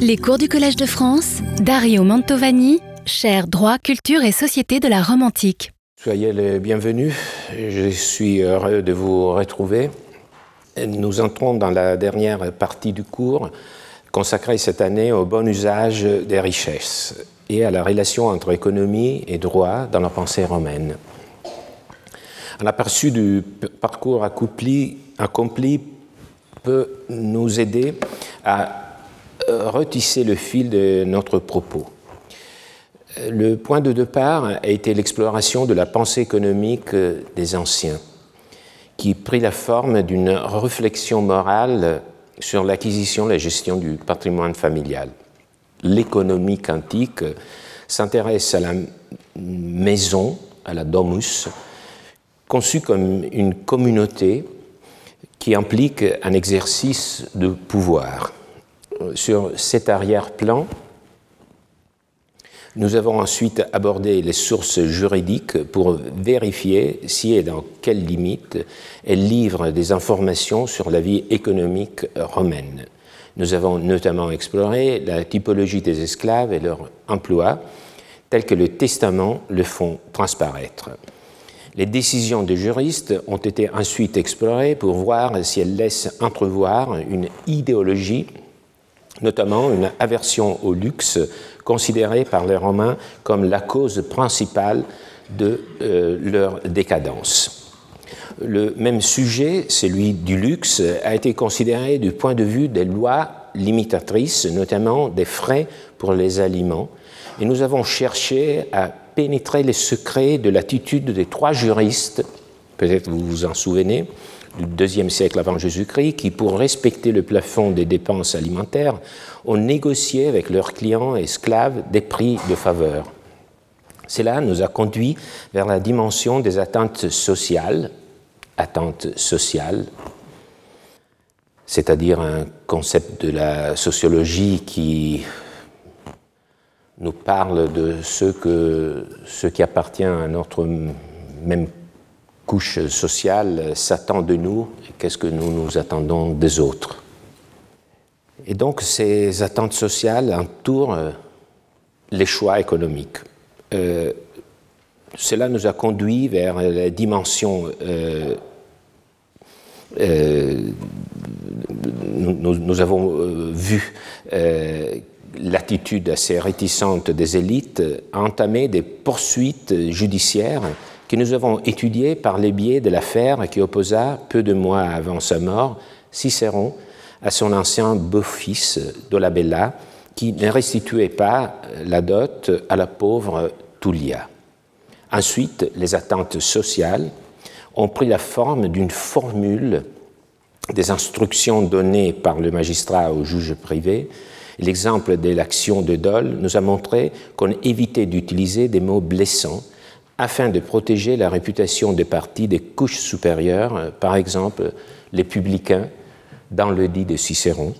Les cours du Collège de France, Dario Mantovani, cher droit, culture et société de la Rome antique. Soyez les bienvenus, je suis heureux de vous retrouver. Nous entrons dans la dernière partie du cours consacrée cette année au bon usage des richesses et à la relation entre économie et droit dans la pensée romaine. Un aperçu du parcours accompli, accompli peut nous aider à retisser le fil de notre propos. Le point de départ a été l'exploration de la pensée économique des anciens, qui prit la forme d'une réflexion morale sur l'acquisition et la gestion du patrimoine familial. L'économie quantique s'intéresse à la maison, à la domus, conçue comme une communauté qui implique un exercice de pouvoir. Sur cet arrière-plan, nous avons ensuite abordé les sources juridiques pour vérifier si et dans quelles limites elles livrent des informations sur la vie économique romaine. Nous avons notamment exploré la typologie des esclaves et leur emploi, tel que le testament le font transparaître. Les décisions des juristes ont été ensuite explorées pour voir si elles laissent entrevoir une idéologie, notamment une aversion au luxe considérée par les Romains comme la cause principale de euh, leur décadence. Le même sujet, celui du luxe, a été considéré du point de vue des lois limitatrices, notamment des frais pour les aliments, et nous avons cherché à pénétrer les secrets de l'attitude des trois juristes, peut-être vous vous en souvenez, du deuxième siècle avant Jésus-Christ, qui, pour respecter le plafond des dépenses alimentaires, ont négocié avec leurs clients esclaves des prix de faveur. Cela nous a conduit vers la dimension des attentes sociales, attentes sociales, c'est-à-dire un concept de la sociologie qui nous parle de ce, que, ce qui appartient à notre même couche sociale s'attend de nous et qu'est-ce que nous nous attendons des autres? Et donc ces attentes sociales entourent euh, les choix économiques. Euh, cela nous a conduit vers la dimension euh, nous, nous, avons vu l'attitude assez réticente des élites a entamé des poursuites judiciaires que nous avons étudiées par les biais de l'affaire qui opposa, peu de mois avant sa mort, Cicéron à son ancien beau-fils Dolabella, qui ne restituait pas la dot à la pauvre Tullia. Ensuite, les attentes sociales ont pris la forme d'une formule des instructions données par le magistrat au juge privé L'exemple de l'action de Dole nous a montré qu'on évitait d'utiliser des mots blessants afin de protéger la réputation des partis des couches supérieures, par exemple les publicains, dans le dit de Cicéron.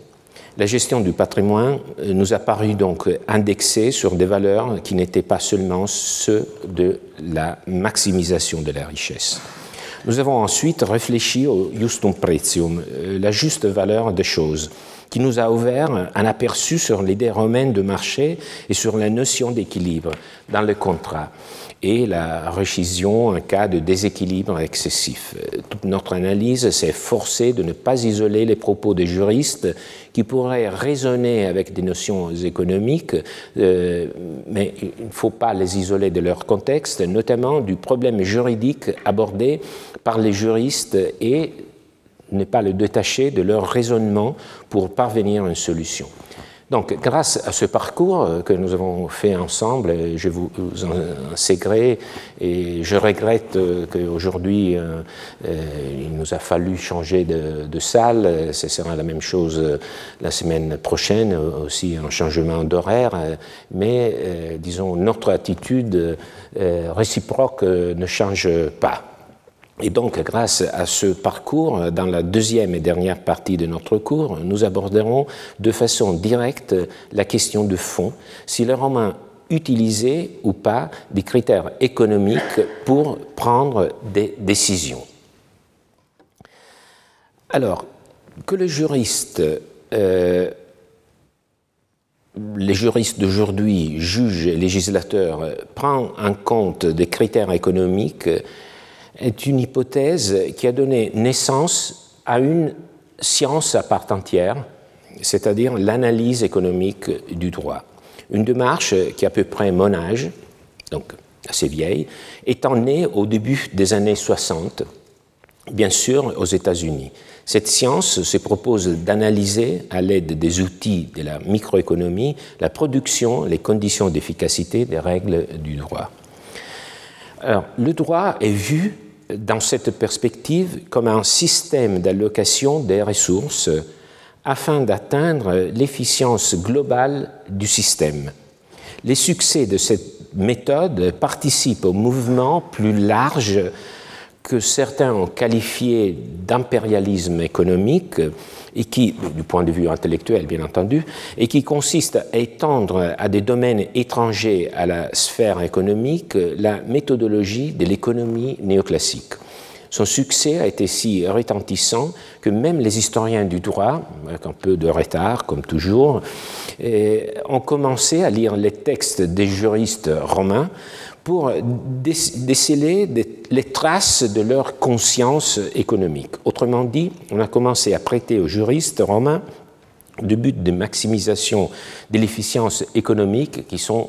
La gestion du patrimoine nous a paru donc indexée sur des valeurs qui n'étaient pas seulement ceux de la maximisation de la richesse. Nous avons ensuite réfléchi au justum pretium, euh, la juste valeur des choses qui nous a ouvert un aperçu sur l'idée romaine de marché et sur la notion d'équilibre dans le contrat et la rescission en cas de déséquilibre excessif. Toute notre analyse s'est forcée de ne pas isoler les propos des juristes qui pourraient raisonner avec des notions économiques, euh, mais il ne faut pas les isoler de leur contexte, notamment du problème juridique abordé par les juristes et ne pas le détacher de leur raisonnement pour parvenir à une solution. Donc, grâce à ce parcours euh, que nous avons fait ensemble, je vous en sais gré et je regrette euh, qu'aujourd'hui euh, il nous a fallu changer de, salle. Ce sera la même chose la semaine prochaine, aussi un changement d'horaire. Mais disons, notre attitude réciproque ne change pas. Et donc, grâce à ce parcours, dans la deuxième et dernière partie de notre cours, nous aborderons de façon directe la question de fond, si les Romains utilisaient ou pas des critères économiques pour prendre des décisions. Alors, que le juriste euh, les juristes d'aujourd'hui, juges et législateurs, prennent en compte des critères économiques est une hypothèse qui a donné naissance à une science à part entière, c'est-à-dire l'analyse économique du droit. Une démarche qui a à peu près mon âge, donc assez vieille, étant née au début des années 60, bien sûr aux États-Unis. Cette science se propose d'analyser, à l'aide des outils de la microéconomie, la production, les conditions d'efficacité des règles du droit. Alors, le droit est vu dans cette perspective comme un système d'allocation des ressources afin d'atteindre l'efficience globale du système. Les succès de cette méthode participent au mouvement plus large que certains ont qualifié d'impérialisme économique et qui, du point de vue intellectuel bien entendu, et qui consiste à étendre à des domaines étrangers à la sphère économique la méthodologie de l'économie néoclassique. Son succès a été si retentissant que même les historiens du droit, avec un peu de retard comme toujours, eh, ont commencé à lire les textes des juristes romains pour déceler les traces de leur conscience économique. Autrement dit, on a commencé à prêter aux juristes romains de but de maximisation de l'efficience économique qui sont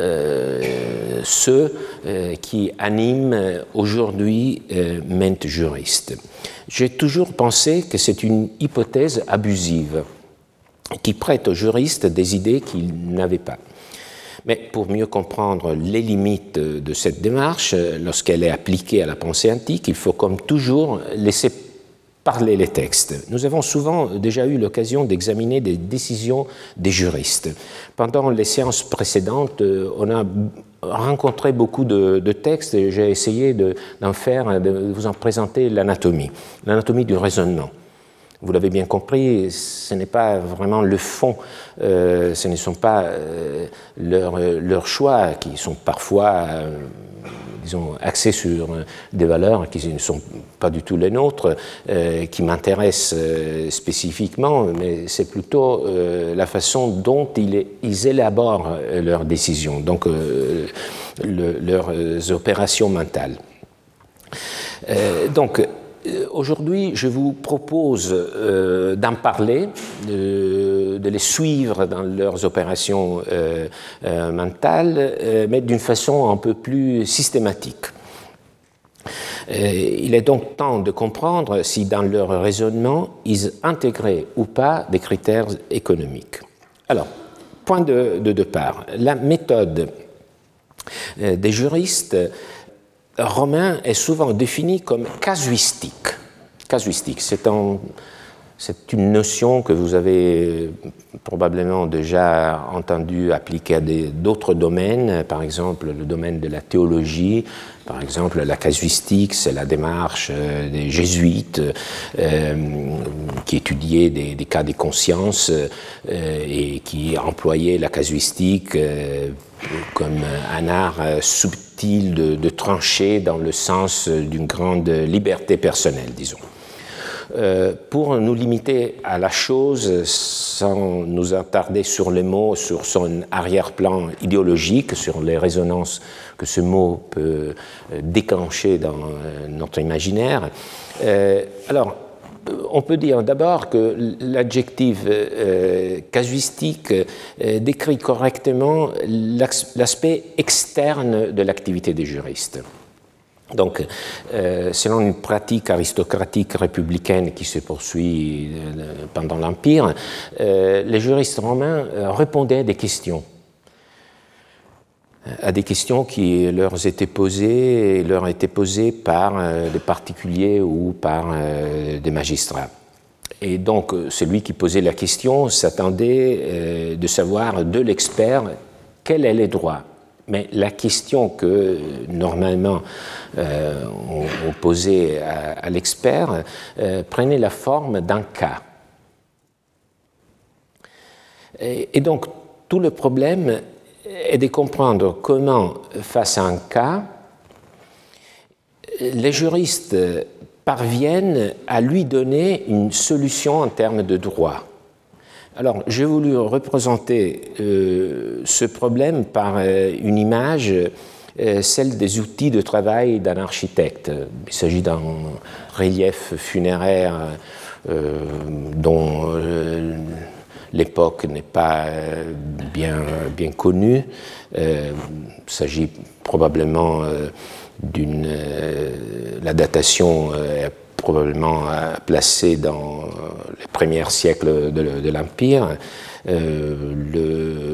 euh, ceux euh, qui animent aujourd'hui euh, mente juriste. J'ai toujours pensé que c'est une hypothèse abusive qui prête aux juristes des idées qu'ils n'avaient pas. Mais pour mieux comprendre les limites de cette démarche, lorsqu'elle est appliquée à la pensée antique, il faut comme toujours laisser parler les textes. Nous avons souvent déjà eu l'occasion d'examiner des décisions des juristes. Pendant les séances précédentes, on a rencontré beaucoup de, textes et j'ai essayé d'en faire, de vous en présenter l'anatomie, l'anatomie du raisonnement. Vous l'avez bien compris, ce n'est pas vraiment le fond, euh, ce ne sont pas euh, leurs, choix qui sont parfois, euh, disons, axés sur des valeurs qui ne sont pas du tout les nôtres, qui m'intéressent spécifiquement, mais c'est plutôt la façon dont ils, élaborent leurs décisions, donc leurs opérations mentales. donc, euh, aujourd'hui, je vous propose euh, d'en parler, de, les suivre dans leurs opérations euh, mentales, mais d'une façon un peu plus systématique. il est donc temps de comprendre si dans leur raisonnement, ils intégraient ou pas des critères économiques. Alors, point de départ, la méthode des juristes romain est souvent défini comme casuistique. Casuistique, c'est une notion que vous avez probablement déjà entendu appliquer à d'autres domaines, par exemple le domaine de la théologie, par exemple la casuistique, c'est la démarche euh, des jésuites euh, qui étudiaient des, cas des consciences euh, et qui employaient la casuistique comme un art subtil de, trancher dans le sens d'une grande liberté personnelle, disons. Euh, pour nous limiter à la chose sans nous attarder sur les mots, sur son arrière-plan idéologique, sur les résonances que ce mot peut euh, déclencher dans euh, notre imaginaire. alors, on peut dire d'abord que l'adjectif euh, casuistique euh, décrit correctement l'aspect externe de l'activité des juristes. Donc, euh, selon une pratique aristocratique républicaine qui se poursuit pendant l'Empire, les juristes romains répondaient à des questions à des questions qui leur étaient posées, leur étaient posées par euh, des particuliers ou par euh, des magistrats. Et donc, celui qui posait la question s'attendait euh, de savoir de l'expert quel est le droit. Mais la question que normalement on, posait à, l'expert prenait la forme d'un cas. et donc, tout le problème est de comprendre comment, face à un cas, les juristes parviennent à lui donner une solution en termes de droit. Alors, j'ai voulu représenter ce problème par une image, celle des outils de travail d'un architecte. Il s'agit d'un relief funéraire dont l'époque n'est pas bien, bien connue. il s'agit probablement d'une. la datation est probablement placée dans les premiers siècles de, l'Empire.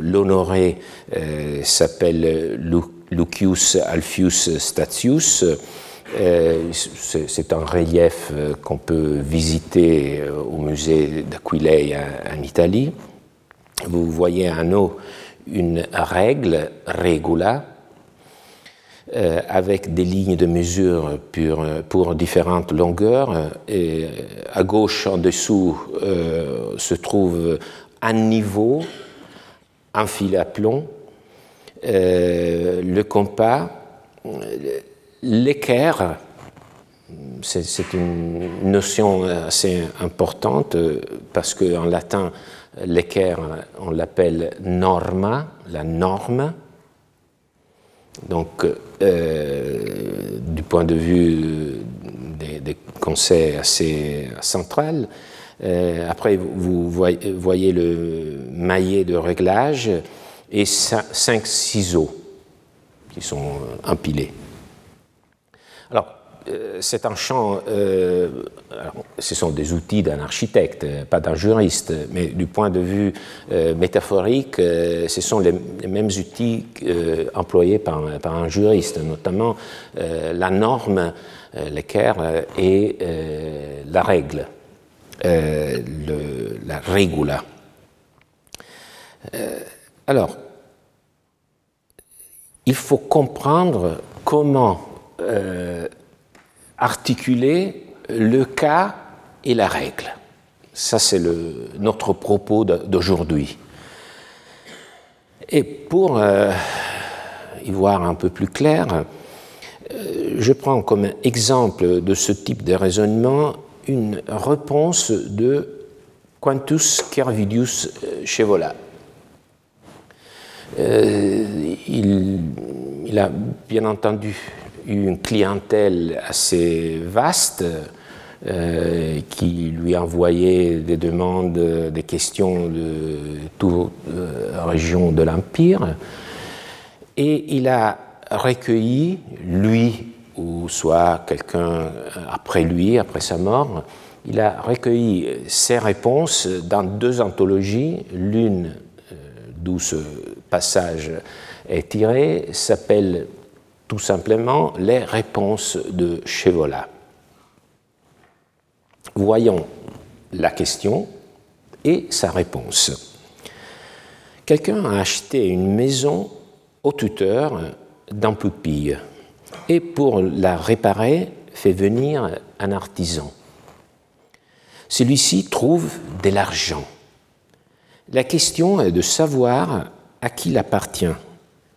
L'honoré s'appelle Lucius Alfius Statius. C'est un relief qu'on peut visiter au musée d'Aquileia en Italie. Vous voyez en haut une règle, regula, euh, avec des lignes de mesure pour, différentes longueurs. Et à gauche, en dessous, euh, se trouve un niveau, un fil à plomb, euh, le compas, l'équerre. C'est une notion assez importante parce qu'en latin, l'équerre, on l'appelle norma, la norme. Donc, euh, du point de vue des, conseils assez central, euh, après, vous voyez, le maillet de réglage et cinq ciseaux qui sont empilés. Alors, euh, c'est un champ, euh, ce sont des outils d'un architecte, pas d'un juriste, mais du point de vue euh, métaphorique, ce sont les, mêmes outils employés par, un juriste, notamment la norme, l'équerre et la règle, le, la regula. alors, il faut comprendre comment articuler le cas et la règle. Ça, c'est notre propos d'aujourd'hui. Et pour euh, y voir un peu plus clair, euh, je prends comme exemple de ce type de raisonnement une réponse de Quantus Cervidius Chevola. Euh, il, il, a bien entendu une clientèle assez vaste euh, qui lui envoyait des demandes, des questions de toute euh, région de l'Empire. Et il a recueilli, lui ou soit quelqu'un après lui, après sa mort, il a recueilli ses réponses dans deux anthologies. L'une, euh, d'où ce passage est tiré, s'appelle tout simplement les réponses de Chevola. Voyons la question et sa réponse. Quelqu'un a acheté une maison au tuteur dans Poupille et pour la réparer fait venir un artisan. Celui-ci trouve de l'argent. La question est de savoir à qui il appartient.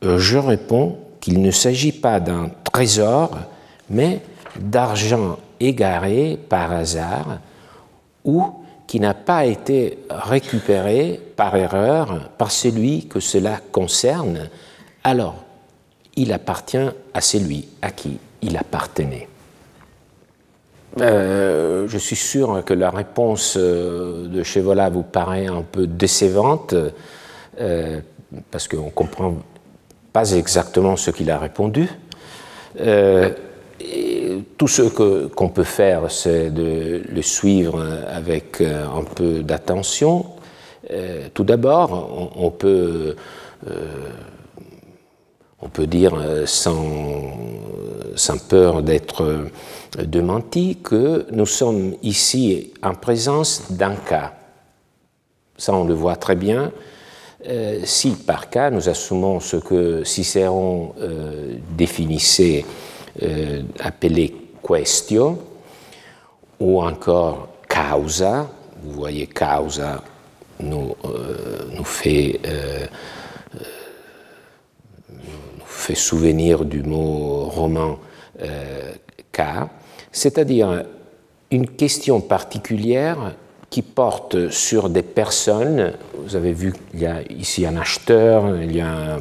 Je réponds qu'il ne s'agit pas d'un trésor, mais d'argent égaré par hasard ou qui n'a pas été récupéré par erreur par celui que cela concerne, alors il appartient à celui à qui il appartenait. Euh, je suis sûr que la réponse euh, de Chevola vous paraît un peu décevante, euh, parce qu'on comprend pas exactement ce qu'il a répondu. Euh, tout ce qu'on peut faire, c'est de le suivre avec euh, un peu d'attention. Euh, tout d'abord, on, peut, on peut dire sans, sans peur d'être démenti que nous sommes ici en présence d'un cas. Ça, on le voit très bien euh, si par cas nous assumons ce que Cicéron euh, définissait, euh, appelé question, ou encore causa, vous voyez causa nous, nous, fait, nous fait souvenir du mot roman cas, c'est-à-dire une question particulière qui porte sur des personnes. Vous avez vu qu'il y a ici un acheteur, il y a un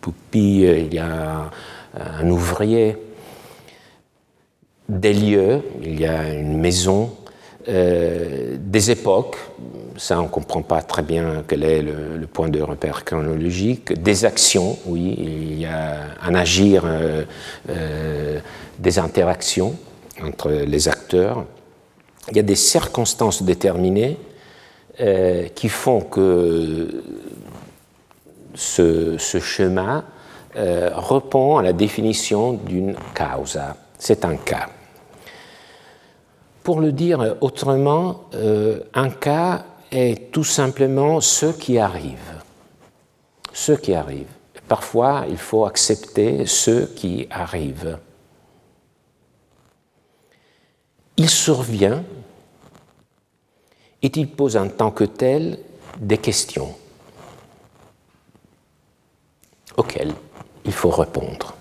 poupille, il y a un ouvrier, des lieux, il y a une maison, euh, des époques, ça on ne comprend pas très bien quel est le, point de repère chronologique, des actions, oui, il y a un agir, euh, euh, des interactions entre les acteurs, il y a des circonstances déterminées qui font que ce, ce schéma répond à la définition d'une causa. C'est un cas. Pour le dire autrement, euh, un cas est tout simplement ce qui arrive. Ce qui arrive. Parfois, il faut accepter ce qui arrive. Il survient et il pose en tant que tel des questions auxquelles il faut répondre.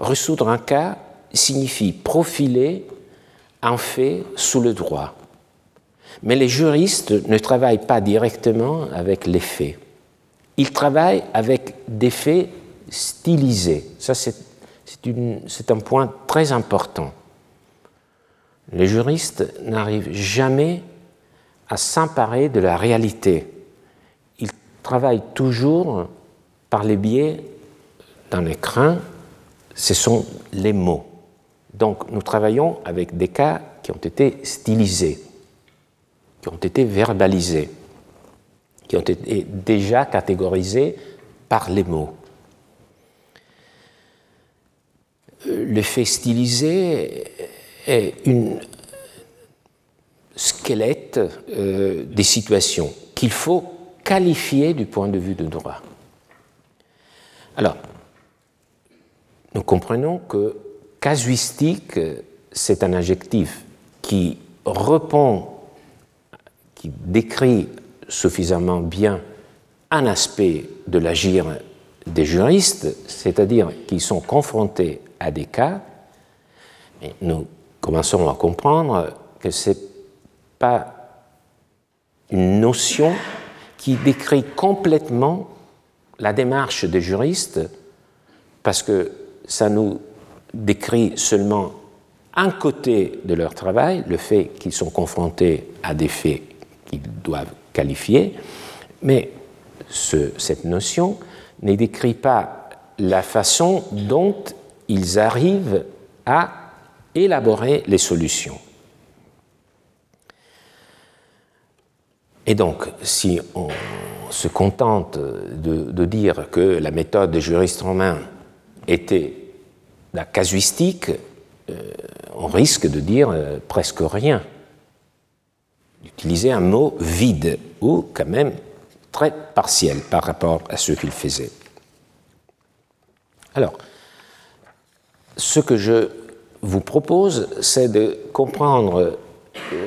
Ressoudre un cas signifie profiler un fait sous le droit. Mais les juristes ne travaillent pas directement avec les faits. Ils travaillent avec des faits stylisés. Ça, c'est un point très important. Les juristes n'arrivent jamais à s'emparer de la réalité. Ils travaillent toujours par les biais d'un écrin, ce sont les mots. Donc nous travaillons avec des cas qui ont été stylisés, qui ont été verbalisés, qui ont été déjà catégorisés par les mots. Le fait stylisé est une squelette euh, des situations qu'il faut qualifier du point de vue de droit. Alors, nous comprenons que Casuistique, c'est un adjectif qui répond, qui décrit suffisamment bien un aspect de l'agir des juristes, c'est-à-dire qu'ils sont confrontés à des cas, commençons à comprendre que ce n'est pas une notion qui décrit complètement la démarche des juristes, parce que ça nous décrit seulement un côté de leur travail, le fait qu'ils sont confrontés à des faits qu'ils doivent qualifier, mais cette notion ne décrit pas la façon dont ils arrivent à élaborer les solutions. Et donc, si on se contente de, dire que la méthode des juristes romains était la casuistique, euh, on risque de dire euh, presque rien, d'utiliser un mot vide ou quand même très partiel par rapport à ce qu'il faisait. Alors, ce que je vous propose, c'est de comprendre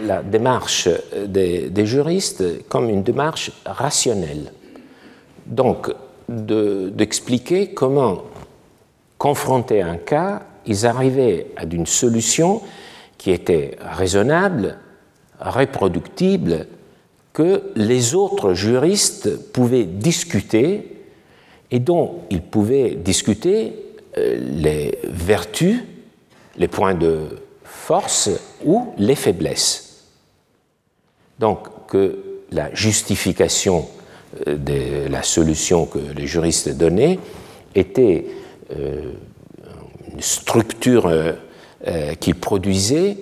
la démarche des, juristes comme une démarche rationnelle. Donc, d'expliquer comment confrontés à un cas, ils arrivaient à une solution qui était raisonnable, reproductible, que les autres juristes pouvaient discuter et dont ils pouvaient discuter euh, les vertus, les points de force ou les faiblesses. Donc que la justification euh, de la solution que les juristes donnaient était euh, une structure euh, euh, qu'il produisait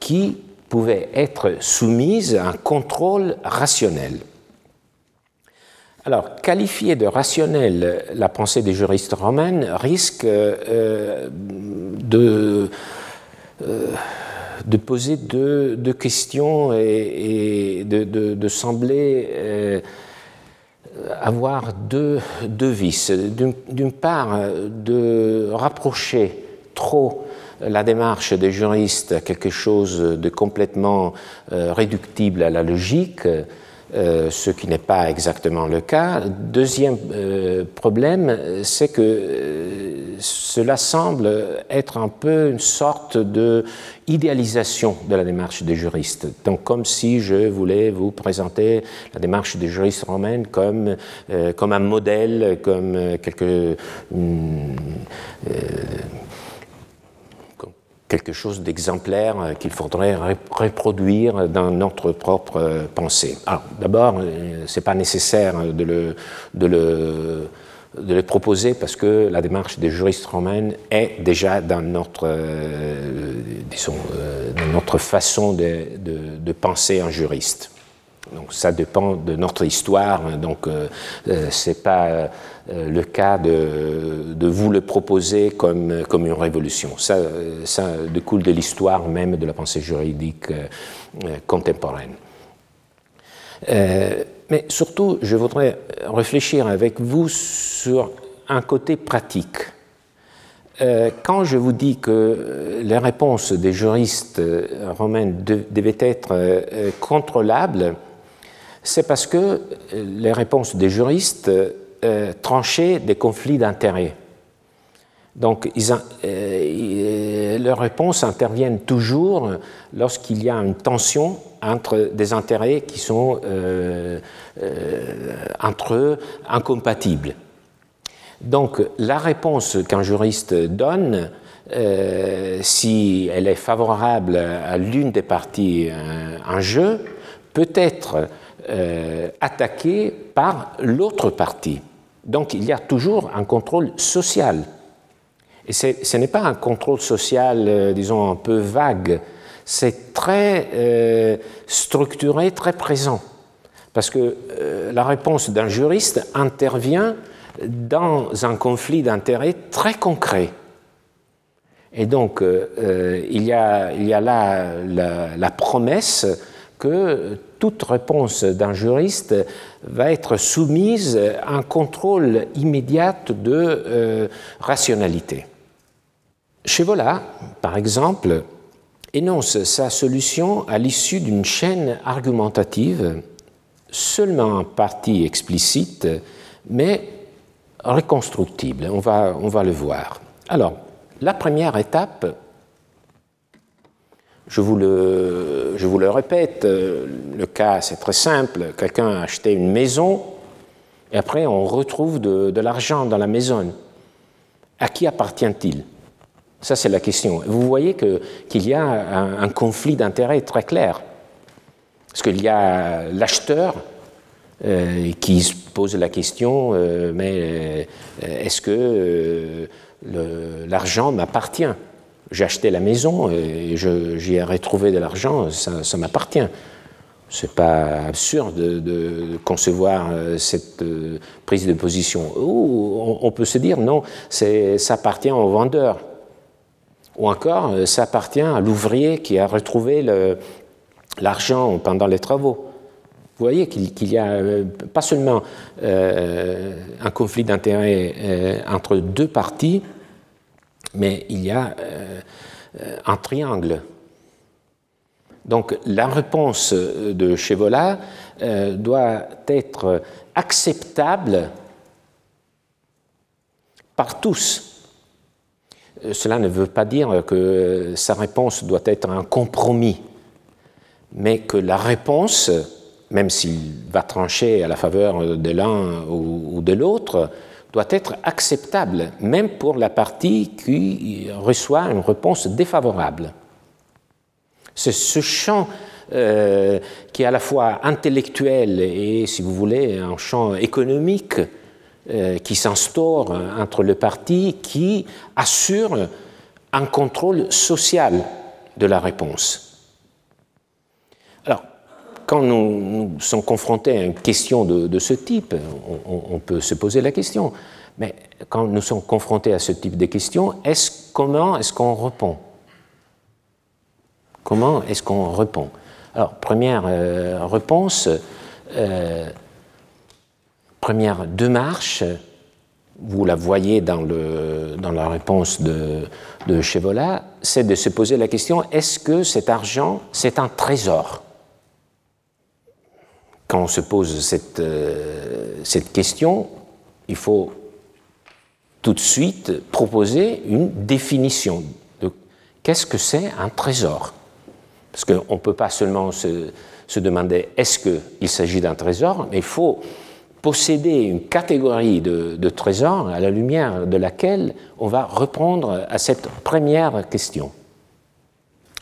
qui pouvait être soumise à un contrôle rationnel. Alors, qualifier de rationnel la pensée des juristes romains risque de, de, poser deux, questions et, de, sembler avoir deux, deux vices. D'une part, de rapprocher trop la démarche des juristes à quelque chose de complètement euh, réductible à la logique, euh, ce qui n'est pas exactement le cas. Deuxième euh, problème, c'est que euh, cela semble être un peu une sorte de idéalisation de la démarche des juristes. Donc, comme si je voulais vous présenter la démarche des juristes romaines comme, comme un modèle, comme quelque quelque chose d'exemplaire euh, qu'il faudrait reproduire dans notre propre euh, pensée. Alors, d'abord, euh, ce n'est pas nécessaire de le, proposer parce que la démarche des juristes romains est déjà dans notre, façon de, penser un juriste. Donc ça dépend de notre histoire, donc euh, c'est pas le cas de, vous le proposer comme, comme une révolution. Ça, ça découle de l'histoire même de la pensée juridique euh, contemporaine. Euh, mais surtout, je voudrais réfléchir avec vous sur un côté pratique. quand je vous dis que les réponses des juristes romains devaient être contrôlables, c'est parce que les réponses des juristes euh, trancher des conflits d'intérêts. Donc, ils, euh, leurs réponses interviennent toujours lorsqu'il y a une tension entre des intérêts qui sont euh, entre eux incompatibles. Donc, la réponse qu'un juriste donne, si elle est favorable à l'une des parties en jeu, peut être euh, attaqué par l'autre partie. Donc il y a toujours un contrôle social. Et ce n'est pas un contrôle social, euh, disons, un peu vague, c'est très euh, structuré, très présent. Parce que la réponse d'un juriste intervient dans un conflit d'intérêts très concret. Et donc, il, y a, il, y a, là la, la promesse que toute réponse d'un juriste va être soumise à un contrôle immédiat de euh, rationalité. Chevola, par exemple, énonce sa solution à l'issue d'une chaîne argumentative seulement en partie explicite, mais reconstructible. On va, on va le voir. Alors, la première étape je vous, le, je vous le répète, euh, le cas c'est très simple. Quelqu'un a acheté une maison et après on retrouve de, l'argent dans la maison. À qui appartient-il? Ça c'est la question. Vous voyez qu'il y a un, conflit d'intérêts très clair. Parce qu'il y a l'acheteur euh, qui se pose la question, euh, mais est-ce que l'argent m'appartient? J'ai acheté la maison et j'y ai retrouvé de l'argent, ça, m'appartient. C'est pas absurde de, concevoir euh, cette euh, prise de position. Ou on, peut se dire non, ça appartient au vendeur. Ou encore, euh, ça appartient à l'ouvrier qui a retrouvé l'argent pendant les travaux. Vous voyez qu'il y a pas seulement un conflit d'intérêts entre deux parties, mais il y a euh, un triangle. Donc la réponse de Chevola euh, doit être acceptable par tous. Euh, cela ne veut pas dire que sa réponse doit être un compromis, mais que la réponse, même s'il va trancher à la faveur de l'un ou de l'autre, doit être acceptable, même pour la partie qui reçoit une réponse défavorable. C'est ce champ euh, qui est à la fois intellectuel et, si vous voulez, un champ économique euh, qui s'instaure entre les parties qui assure un contrôle social de la réponse. Quand nous, sommes confrontés à une question de, ce type, on, peut se poser la question, mais quand nous sommes confrontés à ce type de questions, est comment est-ce qu'on répond? Comment est-ce qu'on répond? Alors, première euh, réponse, euh, première démarche, vous la voyez dans la réponse de, de Chevola, c'est de se poser la question, est-ce que cet argent, c'est un trésor? Quand on se pose cette, cette question, il faut tout de suite proposer une définition de qu'est-ce que c'est un trésor. Parce qu'on ne peut pas seulement se, demander est-ce qu'il s'agit d'un trésor, mais il faut posséder une catégorie de, de, trésors à la lumière de laquelle on va répondre à cette première question.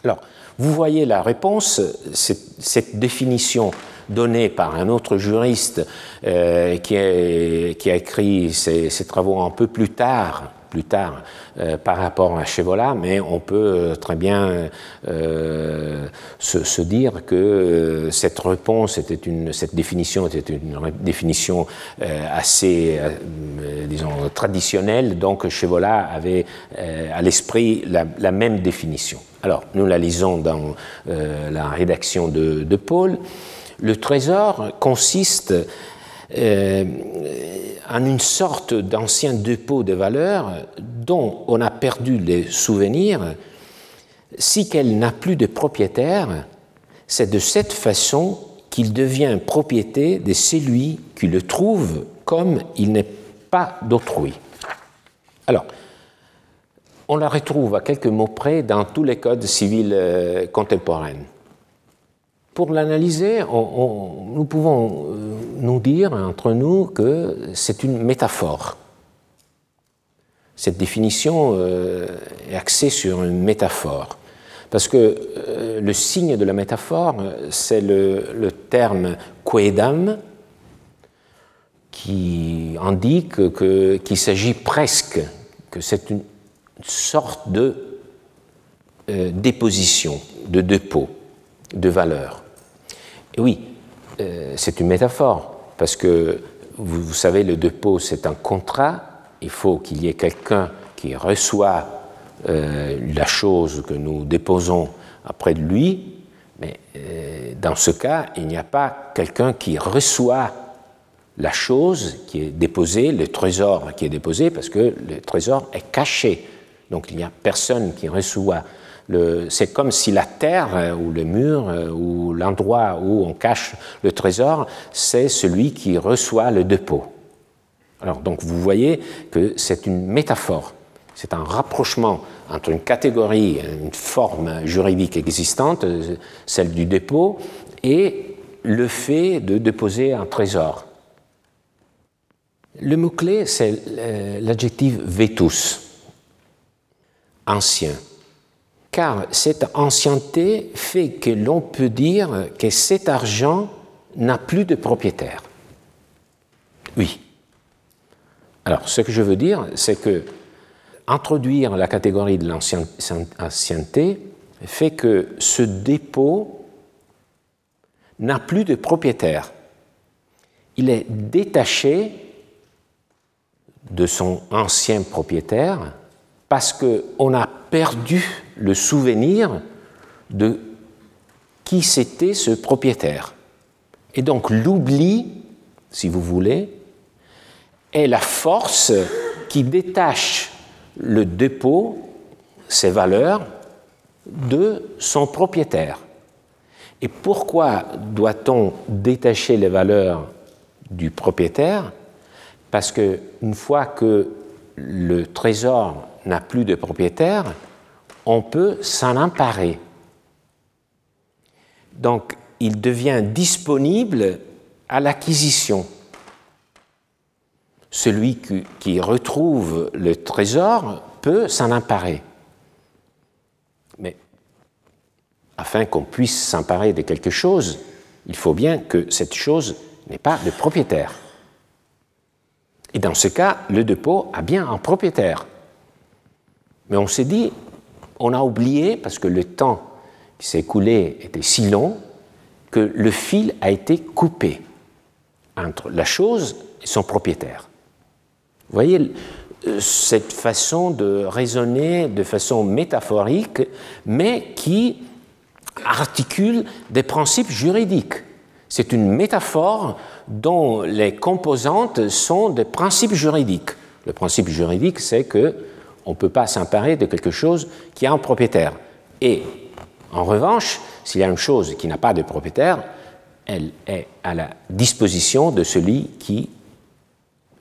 Alors, vous voyez la réponse, cette définition donnée par un autre juriste euh, qui, a écrit ses, travaux un peu plus tard, plus tard euh, par rapport à Chevola, mais on peut euh, très bien se, dire que cette réponse était une, cette définition était une définition assez, disons, traditionnelle, donc Chevola avait à l'esprit la, même définition. Alors, nous la lisons dans la rédaction de Paul. Le trésor consiste euh, en une sorte d'ancien dépôt de valeurs dont on a perdu les souvenirs. Si qu'elle n'a plus de propriétaire, c'est de cette façon qu'il devient propriété de celui qui le trouve comme il n'est pas d'autrui. Alors, on la retrouve à quelques mots près dans tous les codes civils euh, contemporains. Pour l'analyser, nous pouvons euh, nous dire entre nous que c'est une métaphore. Cette définition euh, est axée sur une métaphore. Parce que euh, le signe de la métaphore, c'est le, terme quedam, qui indique qu'il qu s'agit presque, que c'est une sorte de déposition, de dépôt, de valeur. Et oui, euh, c'est une métaphore, parce que vous, savez, le dépôt, c'est un contrat. Il faut qu'il y ait quelqu'un qui reçoit euh, la chose que nous déposons auprès de lui, mais euh, dans ce cas, il n'y a pas quelqu'un qui reçoit la chose qui est déposée, le trésor qui est déposé, parce que le trésor est caché. Donc il n'y a personne qui reçoit c'est comme si la terre euh, ou le mur euh, ou l'endroit où on cache le trésor, c'est celui qui reçoit le dépôt. Alors donc vous voyez que c'est une métaphore, c'est un rapprochement entre une catégorie, une forme juridique existante, euh, celle du dépôt, et le fait de déposer un trésor. Le mot-clé, c'est l'adjectif vetus, ancien car cette ancienneté fait que l'on peut dire que cet argent n'a plus de propriétaire. Oui. Alors, ce que je veux dire, c'est que introduire la catégorie de l'ancienneté fait que ce dépôt n'a plus de propriétaire. Il est détaché de son ancien propriétaire parce qu'on a perdu le souvenir de qui c'était ce propriétaire. Et donc l'oubli, si vous voulez, est la force qui détache le dépôt, ses valeurs, de son propriétaire. Et pourquoi doit-on détacher les valeurs du propriétaire? Parce qu'une fois que le trésor n'a plus de propriétaire, on peut s'en emparer. Donc, il devient disponible à l'acquisition. Celui qui, retrouve le trésor peut s'en emparer. Mais afin qu'on puisse s'emparer de quelque chose, il faut bien que cette chose n'ait pas de propriétaire. Et dans ce cas, le dépôt a bien un propriétaire. Mais on s'est dit, on a oublié, parce que le temps qui s'est écoulé était si long, que le fil a été coupé entre la chose et son propriétaire. Vous voyez euh, cette façon de raisonner de façon métaphorique, mais qui articule des principes juridiques. C'est une métaphore dont les composantes sont des principes juridiques. Le principe juridique, c'est que on ne peut pas s'emparer de quelque chose qui a un propriétaire. Et en revanche, s'il y a une chose qui n'a pas de propriétaire, elle est à la disposition de celui qui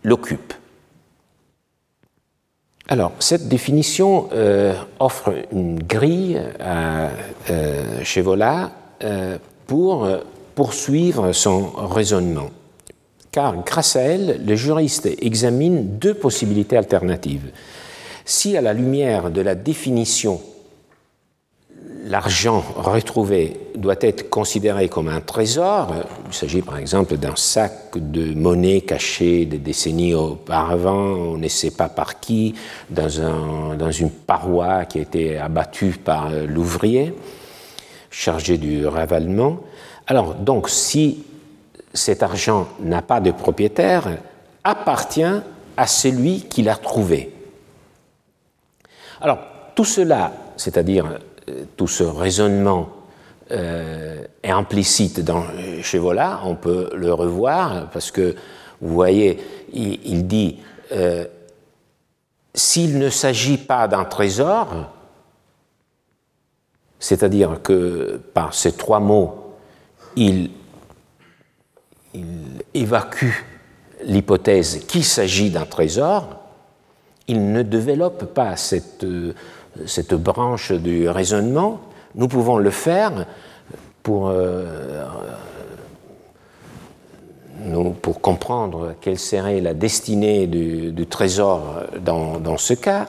l'occupe. Alors, cette définition euh, offre une grille à euh, Chevola euh, pour poursuivre son raisonnement. Car grâce à elle, le juriste examine deux possibilités alternatives. Si à la lumière de la définition l'argent retrouvé doit être considéré comme un trésor. Il s'agit par exemple d'un sac de monnaie caché des décennies auparavant, on ne sait pas par qui, dans, un, dans une paroi qui a été abattue par l'ouvrier, chargé du ravalement. Alors, donc, si cet argent n'a pas de propriétaire, appartient à celui qui l'a trouvé. Alors, tout cela, c'est-à-dire euh, tout ce raisonnement euh, est implicite dans Chevola, on peut le revoir, parce que vous voyez, il, dit euh, s'il ne s'agit pas d'un trésor, c'est-à-dire que par ces trois mots, il évacue l'hypothèse qu'il s'agit d'un trésor, il ne développe pas cette cette branche du raisonnement, nous pouvons le faire pour, euh, pour comprendre quelle serait la destinée du, trésor dans, dans, ce cas.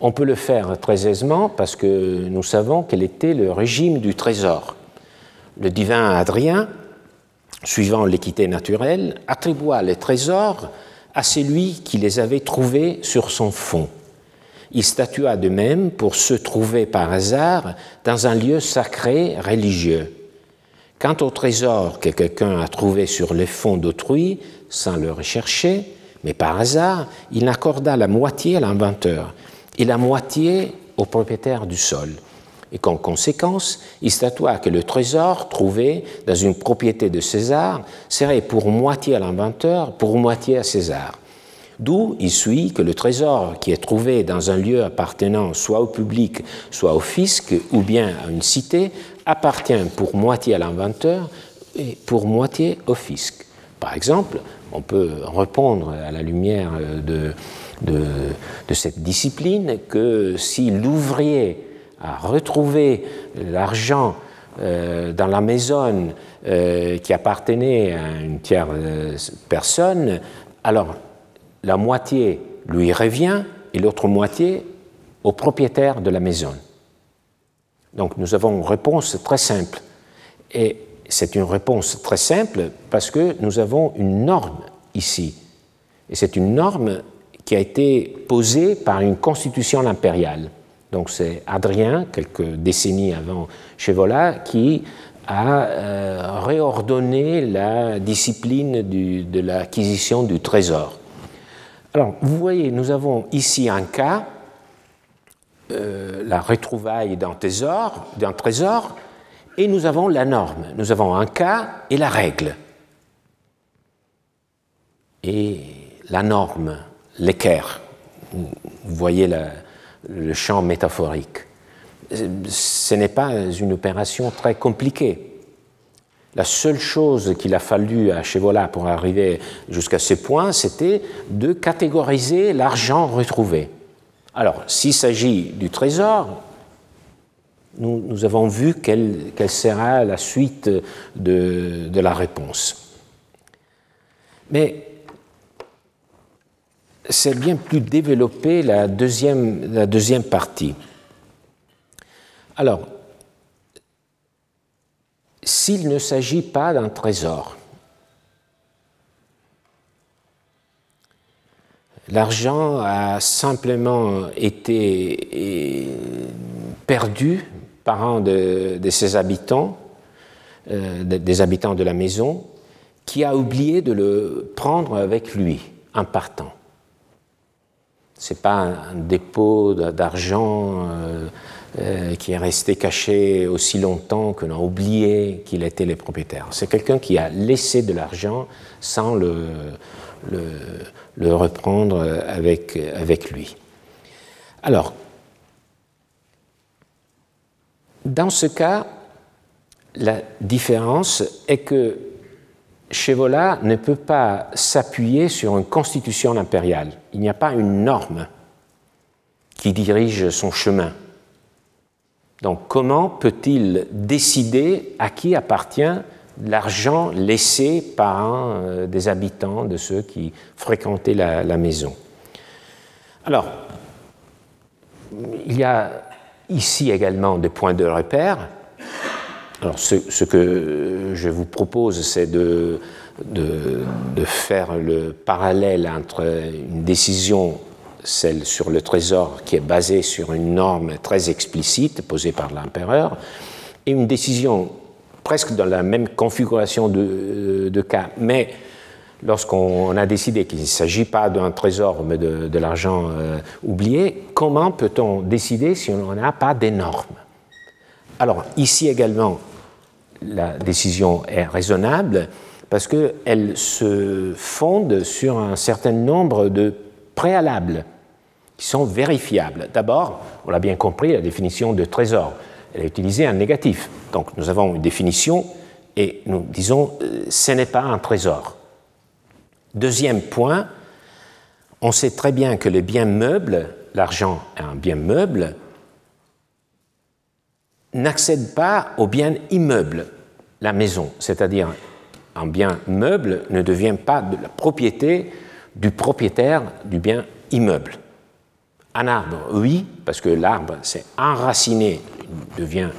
On peut le faire très aisément parce que nous savons quel était le régime du trésor. Le divin Adrien, suivant l'équité naturelle, attribua les trésors à celui qui les avait trouvés sur son fond il statua de même pour se trouver par hasard dans un lieu sacré religieux. Quant au trésor que quelqu'un a trouvé sur les fonds d'autrui, sans le rechercher, mais par hasard, il n'accorda la moitié à l'inventeur et la moitié au propriétaire du sol. Et qu'en conséquence, il statua que le trésor trouvé dans une propriété de César serait pour moitié à l'inventeur, pour moitié à César. D'où il suit que le trésor qui est trouvé dans un lieu appartenant soit au public, soit au fisc, ou bien à une cité, appartient pour moitié à l'inventeur et pour moitié au fisc. Par exemple, on peut répondre à la lumière de, de, cette discipline que si l'ouvrier a retrouvé l'argent euh, dans la maison euh, qui appartenait à une tierce personne, alors la moitié lui revient et l'autre moitié au propriétaire de la maison. Donc nous avons une réponse très simple. Et c'est une réponse très simple parce que nous avons une norme ici. Et c'est une norme qui a été posée par une constitution impériale. Donc c'est Adrien, quelques décennies avant Chevola, qui a euh, réordonné la discipline de l'acquisition du trésor. Alors, vous voyez, nous avons ici un cas, euh, la retrouvaille d'un trésor, d'un trésor, et nous avons la norme. Nous avons un cas et la règle. Et la norme, l'équerre, vous voyez le champ métaphorique. Ce n'est pas une opération très compliquée. La seule chose qu'il a fallu à Chevola pour arriver jusqu'à ce point, c'était de catégoriser l'argent retrouvé. Alors, s'il s'agit du trésor, nous, avons vu quelle, sera la suite de, de la réponse. Mais c'est bien plus développé la deuxième, partie. Alors, s'il ne s'agit pas d'un trésor. L'argent a simplement été perdu par un de, ses habitants, euh, des habitants de la maison, qui a oublié de le prendre avec lui en partant. Ce n'est pas un, dépôt d'argent euh, euh, qui est resté caché aussi longtemps que l'on a oublié qu'il était le propriétaire. C'est quelqu'un qui a laissé de l'argent sans le, le, reprendre avec, avec lui. Alors, dans ce cas, la différence est que Chevola ne peut pas s'appuyer sur une constitution impériale. Il n'y a pas une norme qui dirige son chemin. Donc comment peut-il décider à qui appartient l'argent laissé par euh, des habitants de ceux qui fréquentaient la, la maison? Alors, il y a ici également des points de repère. Alors, ce, que je vous propose, c'est de, de, faire le parallèle entre une décision, celle sur le trésor, qui est basée sur une norme très explicite posée par l'empereur, et une décision presque dans la même configuration de, cas, mais lorsqu'on a décidé qu'il ne s'agit pas d'un trésor, mais de, l'argent euh, oublié, comment peut-on décider si on n'a pas des normes? Alors, ici également, la décision est raisonnable parce qu'elle se fonde sur un certain nombre de préalables qui sont vérifiables. D'abord, on l'a bien compris, la définition de trésor, elle est utilisée en négatif. Donc nous avons une définition et nous disons euh, ce n'est pas un trésor. Deuxième point, on sait très bien que les biens meubles, l'argent est un bien meuble, n'accèdent pas aux biens immeubles, la maison, c'est-à-dire un bien meuble ne devient pas de la propriété du propriétaire du bien immeuble. Un arbre, oui, parce que l'arbre s'est enraciné, devient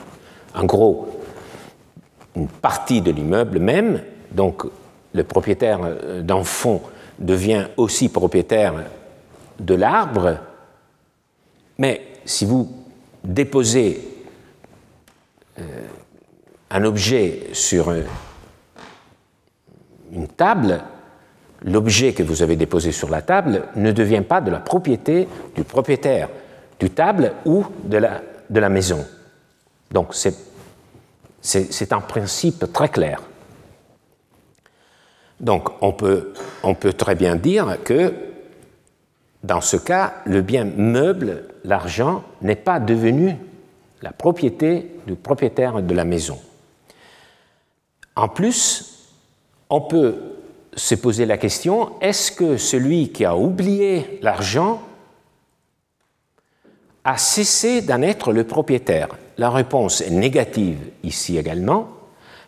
en gros une partie de l'immeuble même, donc le propriétaire euh, d'un fond devient aussi propriétaire de l'arbre, mais si vous déposez un objet sur une table, l'objet que vous avez déposé sur la table ne devient pas de la propriété du propriétaire du table ou de la, maison. Donc c'est un principe très clair. Donc on peut très bien dire que dans ce cas, le bien meuble, l'argent, n'est pas devenu la propriété du propriétaire de la maison. En plus, on peut se poser la question, est-ce que celui qui a oublié l'argent a cessé d'en être le propriétaire? La réponse est négative ici également,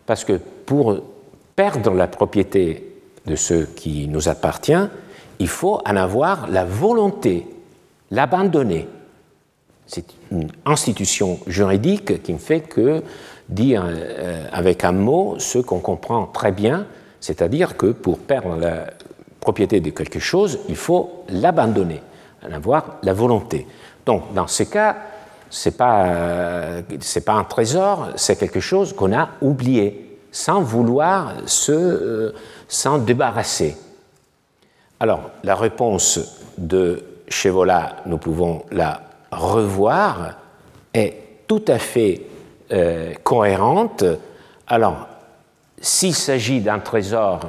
parce que pour perdre la propriété de ce qui nous appartient, il faut en avoir la volonté, l'abandonner. C'est une institution juridique qui ne fait que dire euh, avec un mot ce qu'on comprend très bien, c'est-à-dire que pour perdre la propriété de quelque chose, il faut l'abandonner, avoir la volonté. Donc, dans ce cas, ce n'est pas, euh, pas un trésor, c'est quelque chose qu'on a oublié sans vouloir se, euh, s'en débarrasser. Alors, la réponse de Chevola, nous pouvons la revoir, est tout à fait euh, cohérente. Alors, s'il s'agit d'un trésor,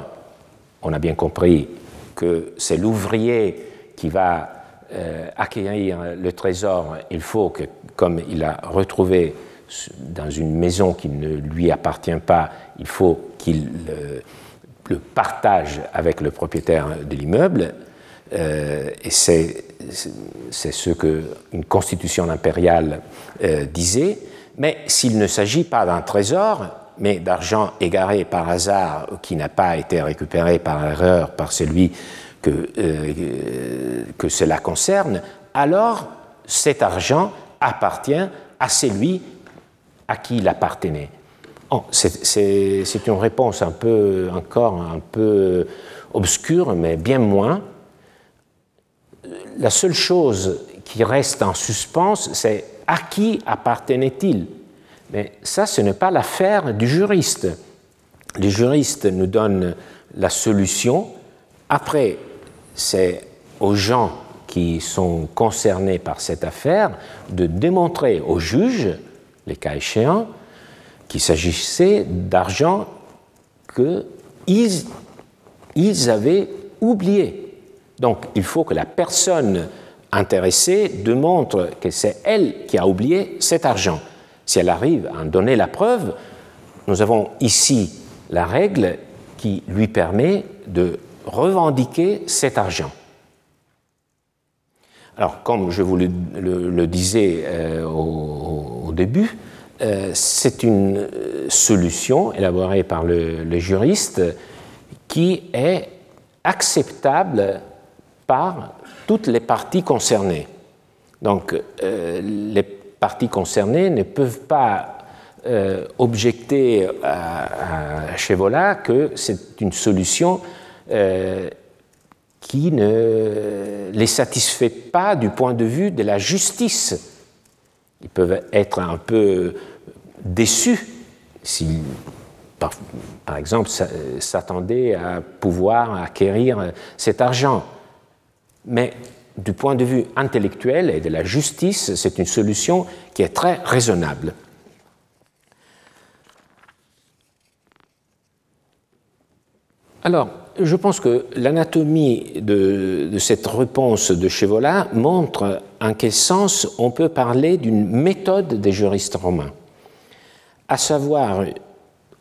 on a bien compris que c'est l'ouvrier qui va euh, acquérir le trésor. Il faut que, comme il a retrouvé dans une maison qui ne lui appartient pas, il faut qu'il le, partage avec le propriétaire de l'immeuble. Euh, et c'est ce qu'une constitution impériale euh, disait. Mais s'il ne s'agit pas d'un trésor, mais d'argent égaré par hasard qui n'a pas été récupéré par erreur par celui que, euh, cela concerne, alors cet argent appartient à celui à qui il appartenait. Oh, c'est une réponse un peu, encore un peu obscure, mais bien moins. La seule chose qui reste en suspens, c'est à qui appartenait-il? Mais ça, ce n'est pas l'affaire du juriste. Le juriste nous donne la solution. Après, c'est aux gens qui sont concernés par cette affaire de démontrer au juge les cas échéants, qu'il s'agissait d'argent qu'ils ils avaient oublié. Donc il faut que la personne intéressée démontre que c'est elle qui a oublié cet argent. Si elle arrive à en donner la preuve, nous avons ici la règle qui lui permet de revendiquer cet argent. Alors, comme je vous le, disais euh, au, début, euh, c'est une euh, solution élaborée par le, juriste qui est acceptable par toutes les parties concernées. Donc, les parties concernées ne peuvent pas objecter à, à Chevola que c'est une solution qui ne les satisfait pas du point de vue de la justice. Ils peuvent être un peu déçus s'ils, par, exemple, s'attendaient à pouvoir acquérir cet argent. Mais du point de vue intellectuel et de la justice, c'est une solution qui est très raisonnable. Alors, je pense que l'anatomie de, cette réponse de Chevola montre en quel sens on peut parler d'une méthode des juristes romains. À savoir,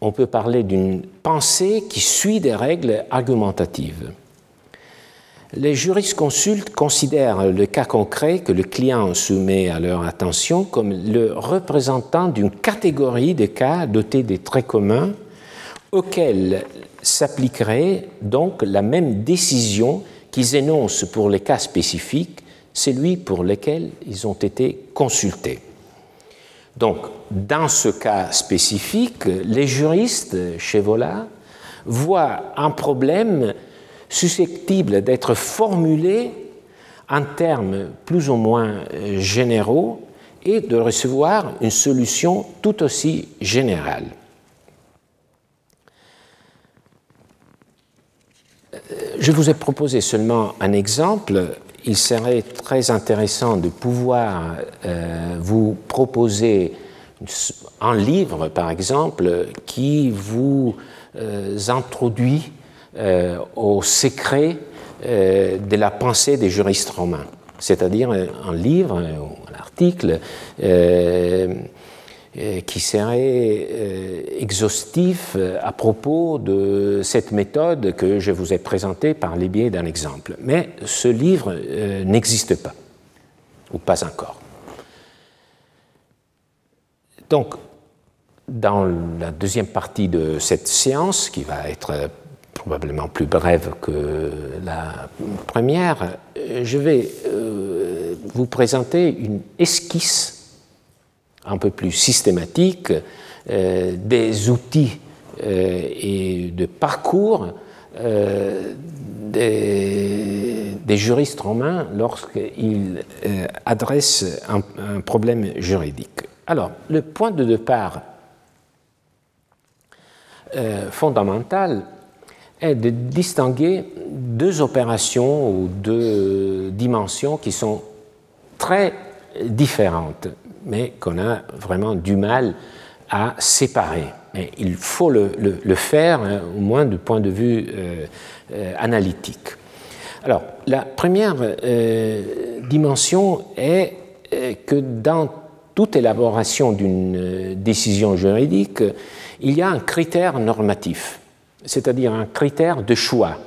on peut parler d'une pensée qui suit des règles argumentatives. Les jurisconsultes considèrent le cas concret que le client soumet à leur attention comme le représentant d'une catégorie de cas dotés des traits communs auxquels s'appliquerait donc la même décision qu'ils énoncent pour les cas spécifiques, celui pour lesquels ils ont été consultés. Donc, dans ce cas spécifique, les juristes chez Vola voient un problème susceptible d'être formulé en termes plus ou moins généraux et de recevoir une solution tout aussi générale. Je vous ai proposé seulement un exemple. Il serait très intéressant de pouvoir euh, vous proposer un livre, par exemple, qui vous euh, introduit euh, au secret de la pensée des juristes romains, c'est-à-dire un livre, un article euh, qui serait euh, exhaustif euh, à propos de cette méthode que je vous ai présentée par les biais d'un exemple. Mais ce livre n'existe pas, ou pas encore. Donc, dans la deuxième partie de cette séance, qui va être probablement plus brève que la première, je vais vous présenter une esquisse un peu plus systématique euh, des outils euh, et de parcours euh, des, juristes romains lorsqu'ils adressent un, un, problème juridique. Alors, le point de départ fondamental est de distinguer deux opérations ou deux dimensions qui sont très différentes mais qu'on a vraiment du mal à séparer. Il faut le, faire, hein, au moins du point de vue euh, euh, analytique. Alors, la première euh, dimension est que dans toute élaboration d'une décision juridique, il y a un critère normatif, c'est-à-dire un critère de choix.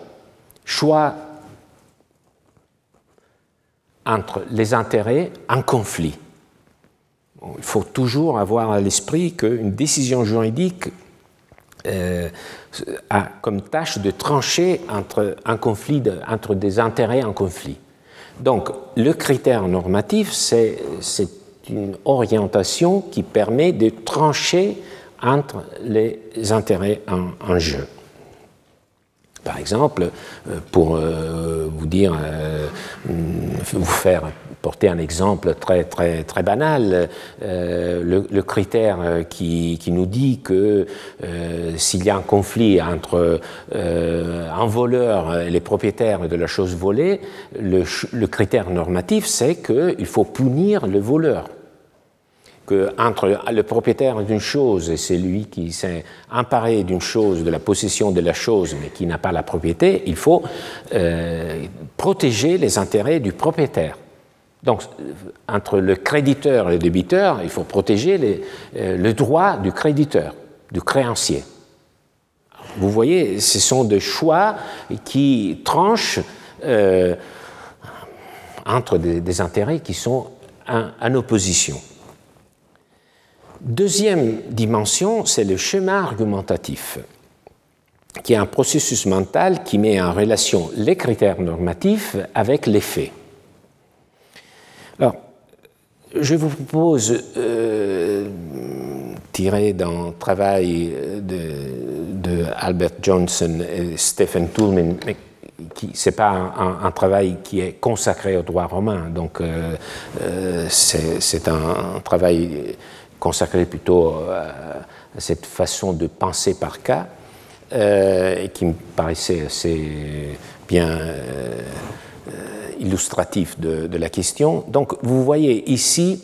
Choix entre les intérêts en conflit il faut toujours avoir à l'esprit qu'une décision juridique euh, a comme tâche de trancher entre des intérêts en conflit. Donc, le critère normatif, c'est une orientation qui permet de trancher entre les intérêts en jeu. Par exemple, euh, pour euh, vous dire, euh, vous faire porter un exemple très, très, très banal, le, critère qui, qui, nous dit que s'il y a un conflit entre un voleur et les propriétaires de la chose volée, le, le critère normatif, c'est qu'il faut punir le voleur que entre le propriétaire d'une chose et celui qui s'est emparé d'une chose, de la possession de la chose, mais qui n'a pas la propriété, il faut euh, protéger les intérêts du propriétaire. Donc, entre le créditeur et le débiteur, il faut protéger euh, le droit du créditeur, du créancier. Vous voyez, ce sont des choix qui tranchent euh, entre des, intérêts qui sont en, opposition. Deuxième dimension, c'est le schéma argumentatif, qui est un processus mental qui met en relation les critères normatifs avec les faits. Alors, je vous propose, euh, tiré d'un travail de, Albert Johnson et Stephen Toulmin, mais ce n'est pas un, travail qui est consacré au droit romain, donc euh, euh, c'est un, travail consacré plutôt à, cette façon de penser par cas, et qui me paraissait assez bien illustratif de, la question. Donc vous voyez ici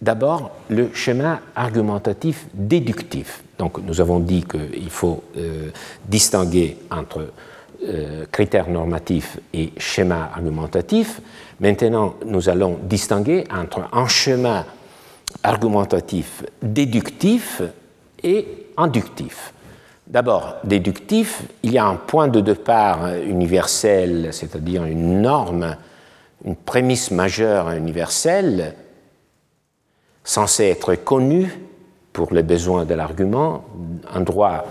d'abord le schéma argumentatif déductif. Donc nous avons dit qu'il faut euh, distinguer entre euh, critères normatifs et schéma argumentatif. Maintenant, nous allons distinguer entre un schéma argumentatif déductif et inductif. D'abord, déductif, il y a un point de départ universel, c'est-à-dire une norme une prémisse majeure universelle censée être connue pour les besoins de l'argument. Un droit,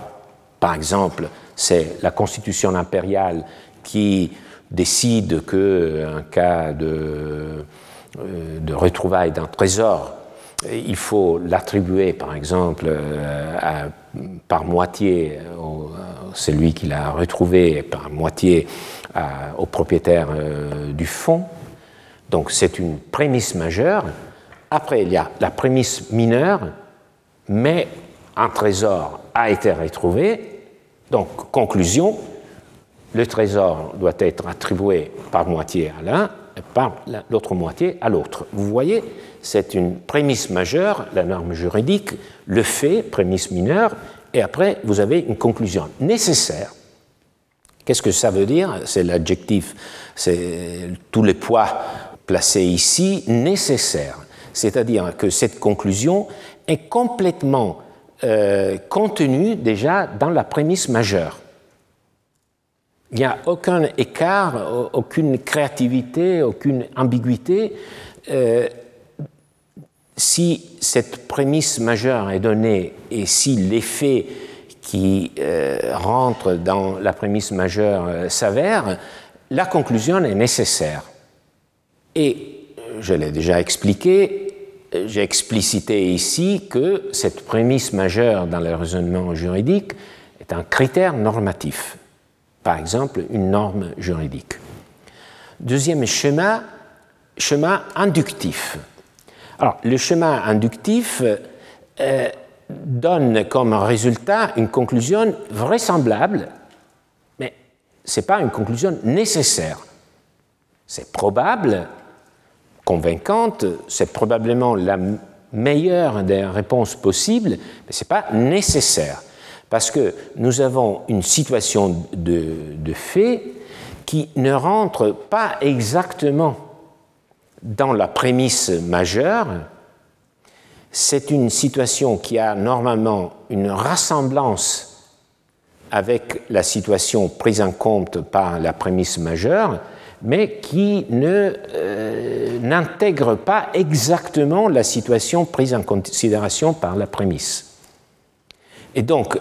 par exemple, c'est la constitution impériale qui décide qu'un cas de, euh, de retrouvailles d'un trésor, il faut l'attribuer, par exemple, euh, par moitié au, celui qui l'a retrouvé, par moitié au propriétaire euh, du fonds. Donc c'est une prémisse majeure. Après, il y a la prémisse mineure, mais un trésor a été retrouvé. Donc, conclusion, le trésor doit être attribué par moitié à l'un et par l'autre moitié à l'autre. Vous voyez, c'est une prémisse majeure, la norme juridique, le fait, prémisse mineure, et après, vous avez une conclusion nécessaire. Qu'est-ce que ça veut dire? C'est l'adjectif, c'est tous les poids placé ici nécessaire. C'est-à-dire que cette conclusion est complètement euh, contenue déjà dans la prémisse majeure. Il n'y a aucun écart, aucune créativité, aucune ambiguïté. Euh, si cette prémisse majeure est donnée et si l'effet qui euh, rentre dans la prémisse majeure s'avère, la conclusion est nécessaire. Et je l'ai déjà expliqué, j'ai explicité ici que cette prémisse majeure dans le raisonnement juridique est un critère normatif, par exemple une norme juridique. Deuxième schéma, schéma inductif. Alors, le schéma inductif euh, donne comme résultat une conclusion vraisemblable, mais ce n'est pas une conclusion nécessaire. C'est probable, convaincante, c'est probablement la meilleure des réponses possibles, mais ce n'est pas nécessaire. Parce que nous avons une situation de, fait qui ne rentre pas exactement dans la prémisse majeure. C'est une situation qui a normalement une rassemblance avec la situation prise en compte par la prémisse majeure, mais qui euh, n'intègre pas exactement la situation prise en considération par la prémisse. Et donc,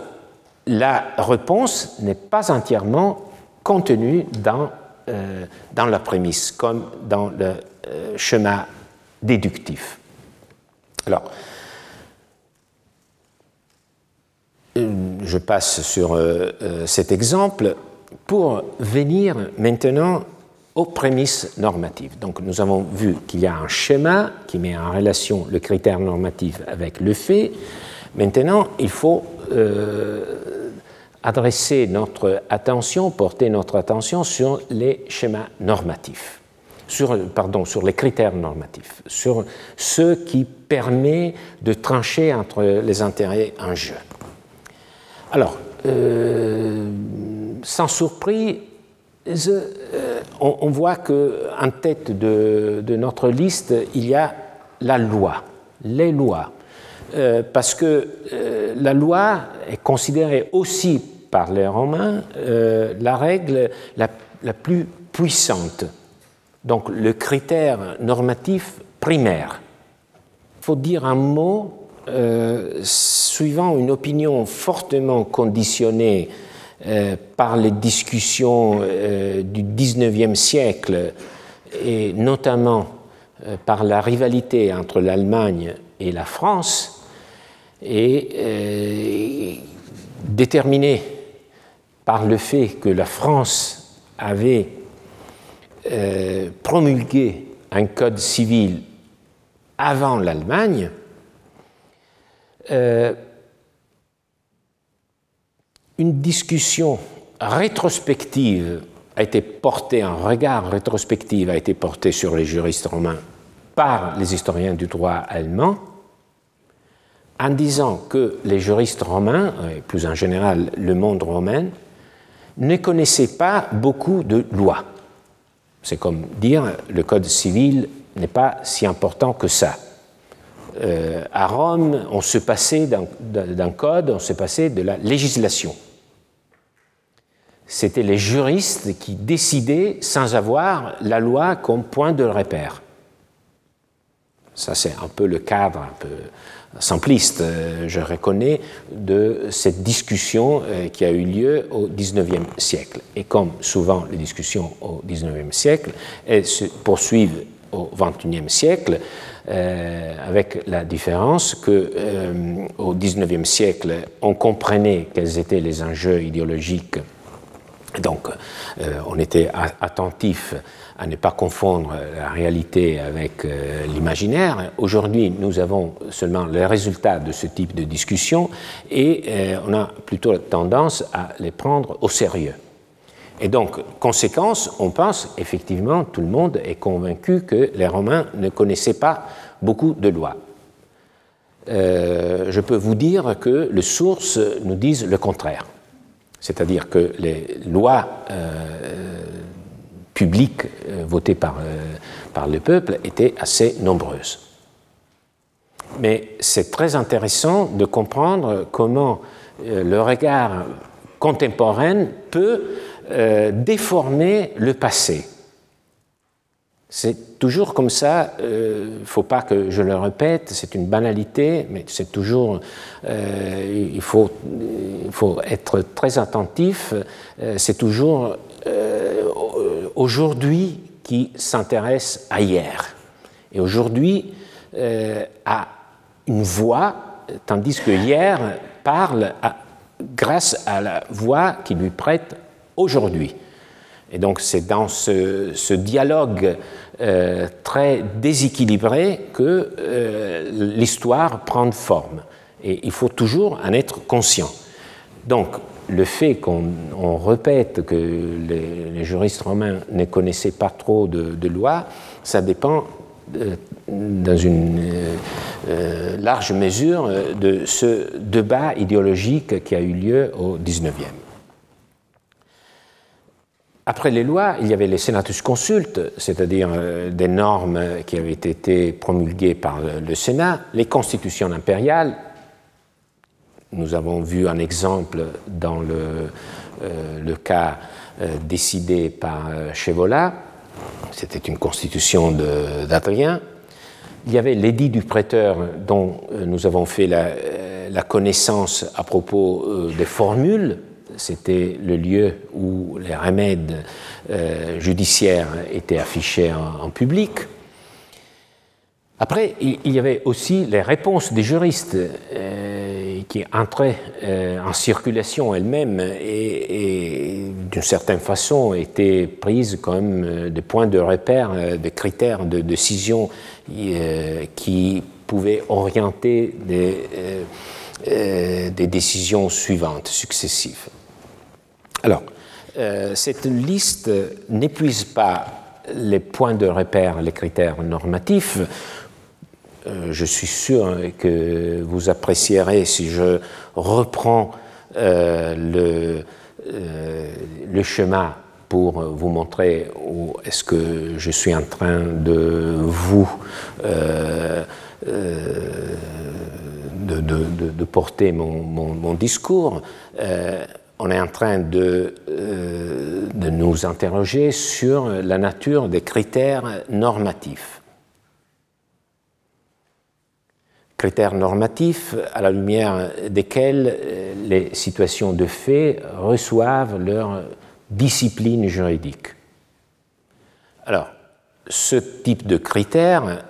la réponse n'est pas entièrement contenue dans, euh, dans la prémisse, comme dans le euh, schéma déductif. Alors, je passe sur cet exemple pour venir maintenant aux prémices normatives. Donc nous avons vu qu'il y a un schéma qui met en relation le critère normatif avec le fait. Maintenant, il faut euh, adresser notre attention, porter notre attention sur les schémas normatifs, sur, pardon, sur les critères normatifs, sur ce qui permet de trancher entre les intérêts en jeu. Alors, euh, sans surprise, euh, on, voit qu'en tête de, notre liste, il y a la loi, les lois. parce que la loi est considérée aussi par les Romains la règle la, plus puissante, donc le critère normatif primaire. Il faut dire un mot euh, suivant une opinion fortement conditionnée euh, par les discussions euh, du XIXe siècle et notamment par la rivalité entre l'Allemagne et la France, et déterminée par le fait que la France avait promulgué un code civil avant l'Allemagne, euh, une discussion rétrospective a été portée, un regard rétrospectif a été porté sur les juristes romains par les historiens du droit allemands, en disant que les juristes romains, et plus en général le monde romain, ne connaissaient pas beaucoup de lois. C'est comme dire le code civil n'est pas si important que ça. Euh, à Rome, on se passait d'un code, on se passait de la législation. C'était les juristes qui décidaient sans avoir la loi comme point de repère. Ça, c'est un peu le cadre un peu simpliste, euh, je reconnais, de cette discussion euh, qui a eu lieu au XIXe siècle. Et comme souvent les discussions au XIXe siècle, elles se poursuivent au XXIe siècle, euh, avec la différence que XIXe siècle, on comprenait quels étaient les enjeux idéologiques. Donc, on était attentif à ne pas confondre la réalité avec l'imaginaire. Aujourd'hui, nous avons seulement les résultats de ce type de discussion et on a plutôt tendance à les prendre au sérieux. Et donc, conséquence, on pense effectivement, tout le monde est convaincu que les Romains ne connaissaient pas beaucoup de lois. Euh, je peux vous dire que les sources nous disent le contraire. C'est-à-dire que les lois euh, publiques euh, votées par, par le peuple étaient assez nombreuses. Mais c'est très intéressant de comprendre comment le regard contemporain peut euh, déformer le passé. C'est toujours comme ça, il euh, ne faut pas que je le répète, c'est une banalité, mais c'est toujours, euh, il, faut, il, faut, être très attentif, c'est toujours aujourd'hui qui s'intéresse à hier. Et aujourd'hui a une voix, tandis que hier parle grâce à la voix qui lui prête aujourd'hui. Et donc c'est dans ce, dialogue euh, très déséquilibré que euh, l'histoire prend forme. Et il faut toujours en être conscient. Donc le fait qu'on répète que les, juristes romains ne connaissaient pas trop de, lois, ça dépend euh, dans une large mesure de ce débat idéologique qui a eu lieu au XIXe. Après les lois, il y avait les senatus consultes, c'est-à-dire euh, des normes qui avaient été promulguées par le Sénat, les constitutions impériales. Nous avons vu un exemple dans le, euh, cas euh, décidé par Chevola, c'était une constitution d'Adrien. Il y avait l'édit du prêteur dont nous avons fait la, connaissance à propos des formules c'était le lieu où les remèdes euh, judiciaires étaient affichés en, public. Après, il y avait aussi les réponses des juristes euh, qui entraient euh, en circulation elles-mêmes et, d'une certaine façon étaient prises comme des points de repère, des critères de décision qui pouvaient orienter des, décisions suivantes, successives. Alors, euh, cette liste n'épuise pas les points de repère, les critères normatifs. Euh, je suis sûr que vous apprécierez si je reprends euh, le, le, schéma pour vous montrer où est-ce que je suis en train de vous de, porter mon, discours, on est en train de, de nous interroger sur la nature des critères normatifs. Critères normatifs à la lumière desquels les situations de fait reçoivent leur discipline juridique. Alors, ce type de critères,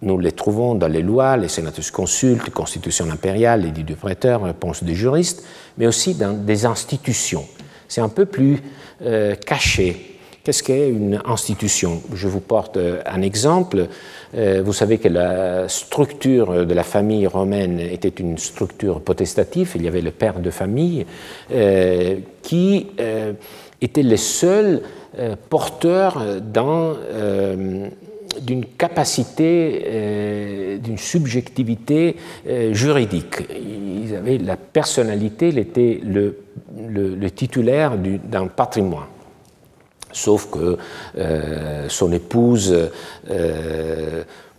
nous les trouvons dans les lois, les sénatus consultes, constitution impériale, les du prêteur, réponse des juristes, mais aussi dans des institutions. C'est un peu plus euh, caché. Qu'est-ce qu'est une institution? Je vous porte euh, un exemple. Euh, vous savez que la structure de la famille romaine était une structure potestative. Il y avait le père de famille qui était le seul euh, porteurs euh, d'une capacité, euh, d'une subjectivité juridique. Ils avaient la personnalité, il était le, titulaire d'un patrimoine. Sauf que son épouse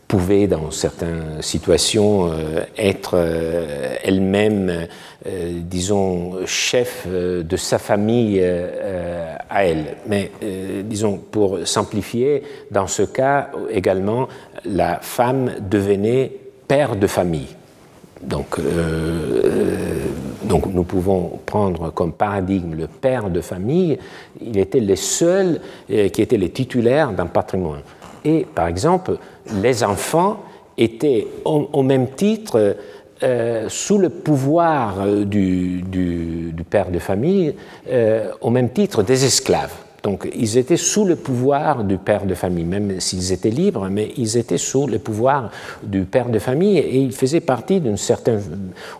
pouvait, dans certaines situations, être elle-même euh, disons, chef euh, de sa famille euh, à elle. Mais, disons, pour simplifier, dans ce cas également, la femme devenait père de famille. Donc, donc nous pouvons prendre comme paradigme le père de famille. Il était le seul qui était le titulaire d'un patrimoine. Et par exemple, les enfants étaient au même titre euh, sous le pouvoir euh, du, père de famille euh, au même titre des esclaves. Donc ils étaient sous le pouvoir du père de famille, même s'ils étaient libres, mais ils étaient sous le pouvoir du père de famille et ils faisaient partie d'une certaine...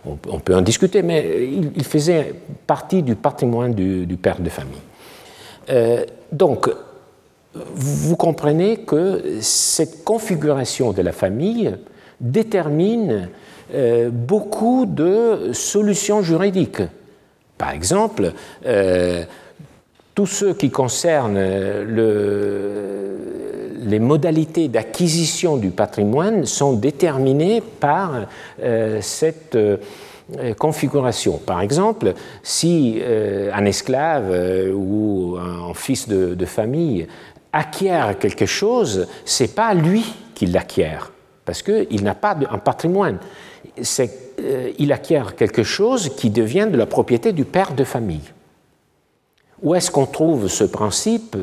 On, peut en discuter, mais ils, faisaient partie du patrimoine du, père de famille. donc, vous comprenez que cette configuration de la famille détermine euh, beaucoup de solutions juridiques. Par exemple, euh, tous ceux qui concernent le, les modalités d'acquisition du patrimoine sont déterminés par euh, cette configuration. Par exemple, si un esclave ou un fils de, famille acquiert quelque chose, c'est pas lui qui l'acquiert, parce qu'il n'a pas un patrimoine. Euh, il acquiert quelque chose qui devient de la propriété du père de famille. Où est-ce qu'on trouve ce principe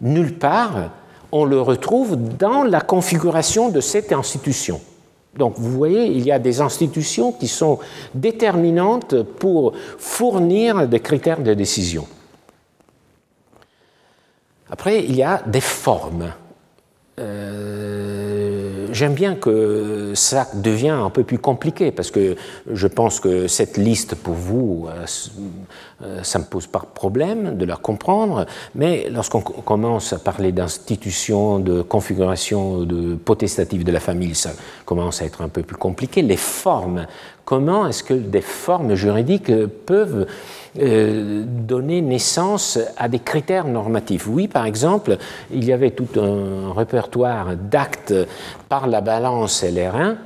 Nulle part. On le retrouve dans la configuration de cette institution. Donc vous voyez, il y a des institutions qui sont déterminantes pour fournir des critères de décision. Après, il y a des formes. Euh, j'aime bien que ça devient un peu plus compliqué parce que je pense que cette liste pour vous, euh, ça ne pose pas de problème de la comprendre, mais lorsqu'on commence à parler d'institutions, de configuration de potestative de la famille, ça commence à être un peu plus compliqué. Les formes, comment est-ce que des formes juridiques peuvent euh, donner naissance à des critères normatifs? Oui, par exemple, il y avait tout un répertoire d'actes par la balance et les reins,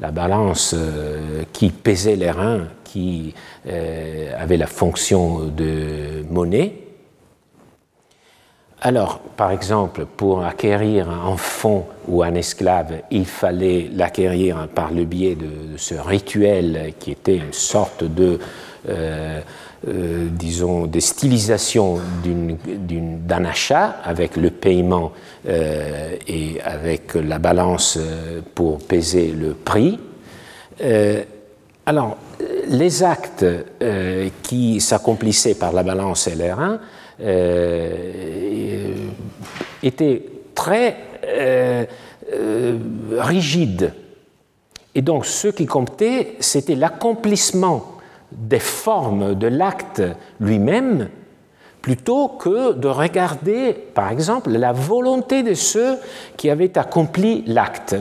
la balance euh, qui pesait les reins, qui euh, avait la fonction de monnaie. Alors, par exemple, pour acquérir un fonds ou un esclave, il fallait l'acquérir par le biais de, ce rituel qui était une sorte de euh, disons, des stylisations d'un achat avec le paiement euh, et avec la balance euh, pour peser le prix. alors, les actes qui s'accomplissaient par la balance et les reins étaient très rigides. Et donc, ce qui comptait, c'était l'accomplissement des formes de l'acte lui-même plutôt que de regarder, par exemple, la volonté de ceux qui avaient accompli l'acte.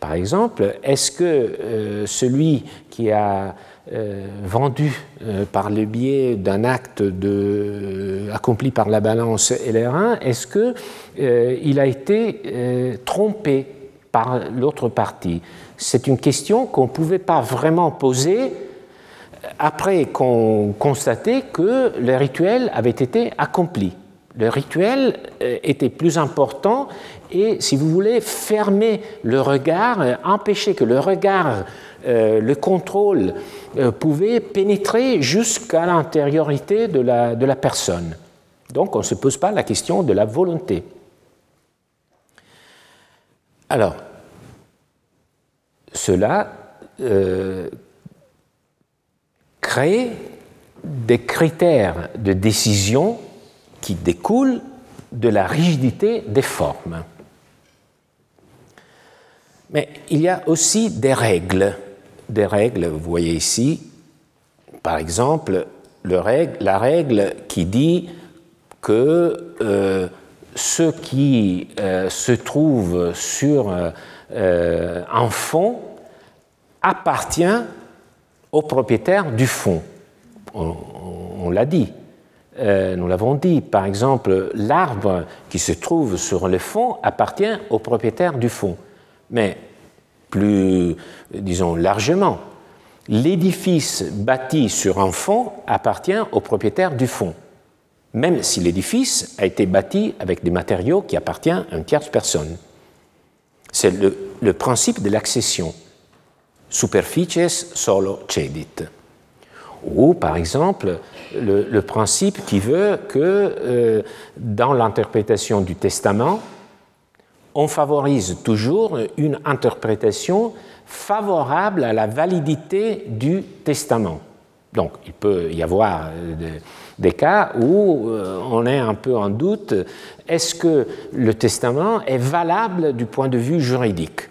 Par exemple, est-ce que euh, celui qui a euh, vendu euh, par le biais d'un acte accompli par la balance et les reins, est-ce qu'il a été trompé par l'autre partie? C'est une question qu'on ne pouvait pas vraiment poser après qu'on constatait que le rituel avait été accompli. Le rituel euh, était plus important et, si vous voulez, fermer le regard, euh, empêcher que le regard, euh, le contrôle pouvait pénétrer jusqu'à l'intériorité de la, de la personne. Donc on ne se pose pas la question de la volonté. Alors, cela crée des critères de décision qui découlent de la rigidité des formes. Mais il y a aussi des règles. Des règles, vous voyez ici, par exemple, la règle qui dit que euh, ce qui euh, se trouve sur euh, un fond appartient au propriétaire du fond. On, l'a dit. Euh, nous l'avons dit, par exemple, l'arbre qui se trouve sur le fond appartient au propriétaire du fond. Mais plus, disons, largement, l'édifice bâti sur un fond appartient au propriétaire du fond, même si l'édifice a été bâti avec des matériaux qui appartiennent à une tierce personne. C'est le, le principe de l'accession superficies solo cedit. Ou, par exemple, le, principe qui veut que euh, dans l'interprétation du testament, on favorise toujours une interprétation favorable à la validité du testament. Donc, il peut y avoir euh, des, cas où euh, on est un peu en doute, est-ce que le testament est valable du point de vue juridique?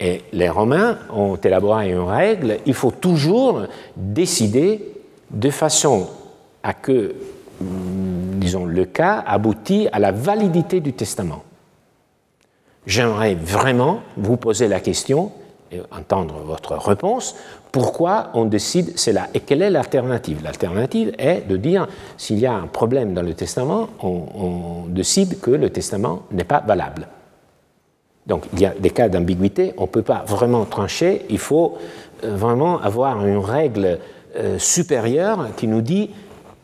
Et les Romains ont élaboré une règle, il faut toujours décider de façon à que, disons, le cas aboutit à la validité du testament. J'aimerais vraiment vous poser la question et entendre votre réponse. Pourquoi on décide cela Et quelle est l'alternative? L'alternative est de dire s'il y a un problème dans le testament, on décide que le testament n'est pas valable. Donc il y a des cas d'ambiguïté, on ne peut pas vraiment trancher, il faut euh, vraiment avoir une règle euh, supérieure qui nous dit,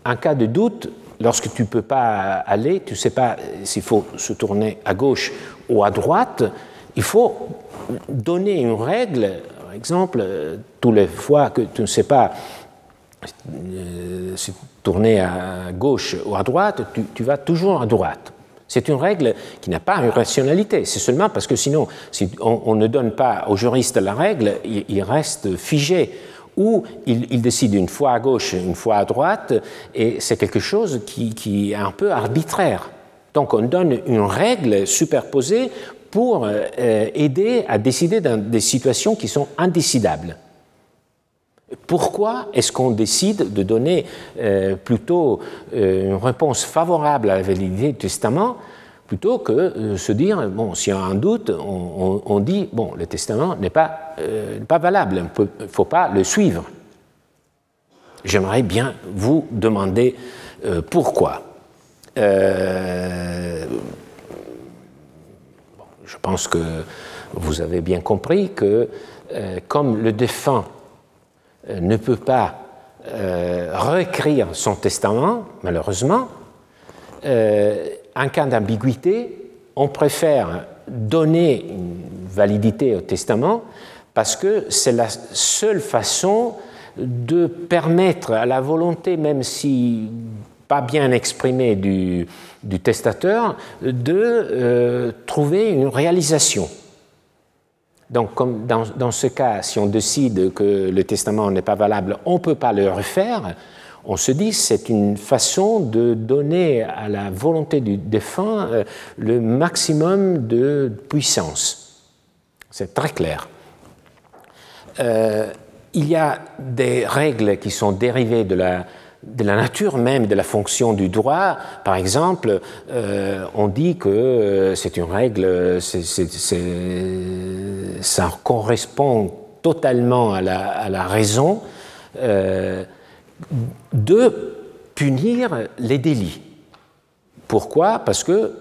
en cas de doute, lorsque tu ne peux pas aller, tu ne sais pas s'il faut se tourner à gauche ou à droite, il faut donner une règle, par exemple, toutes les fois que tu ne sais pas euh, se tourner à gauche ou à droite, tu vas toujours à droite. C'est une règle qui n'a pas une rationalité. C'est seulement parce que sinon, si on, ne donne pas aux juristes la règle, il, reste figé. Ou il, décide une fois à gauche, une fois à droite, et c'est quelque chose qui, est un peu arbitraire. Donc on donne une règle superposée pour euh, aider à décider dans des situations qui sont indécidables. Pourquoi est-ce qu'on décide de donner euh, plutôt euh, une réponse favorable à la validité du testament plutôt que euh, se dire, bon, s'il y a un doute, on, dit, bon, le testament n'est pas, pas valable, il ne faut pas le suivre. J'aimerais bien vous demander pourquoi. je pense que vous avez bien compris que comme le défunt euh, ne peut pas euh, réécrire son testament, malheureusement, euh, en cas d'ambiguïté, on préfère donner une validité au testament parce que c'est la seule façon de permettre à la volonté, même si pas bien exprimée du, testateur, de trouver une réalisation. Donc, dans, ce cas, si on décide que le testament n'est pas valable, on ne peut pas le refaire. On se dit c'est une façon de donner à la volonté du défunt euh, le maximum de puissance. C'est très clair. Euh, il y a des règles qui sont dérivées de la, nature même de la fonction du droit. Par exemple, euh, on dit que c'est une règle, ça correspond totalement à la, raison de punir les délits. Pourquoi? Parce que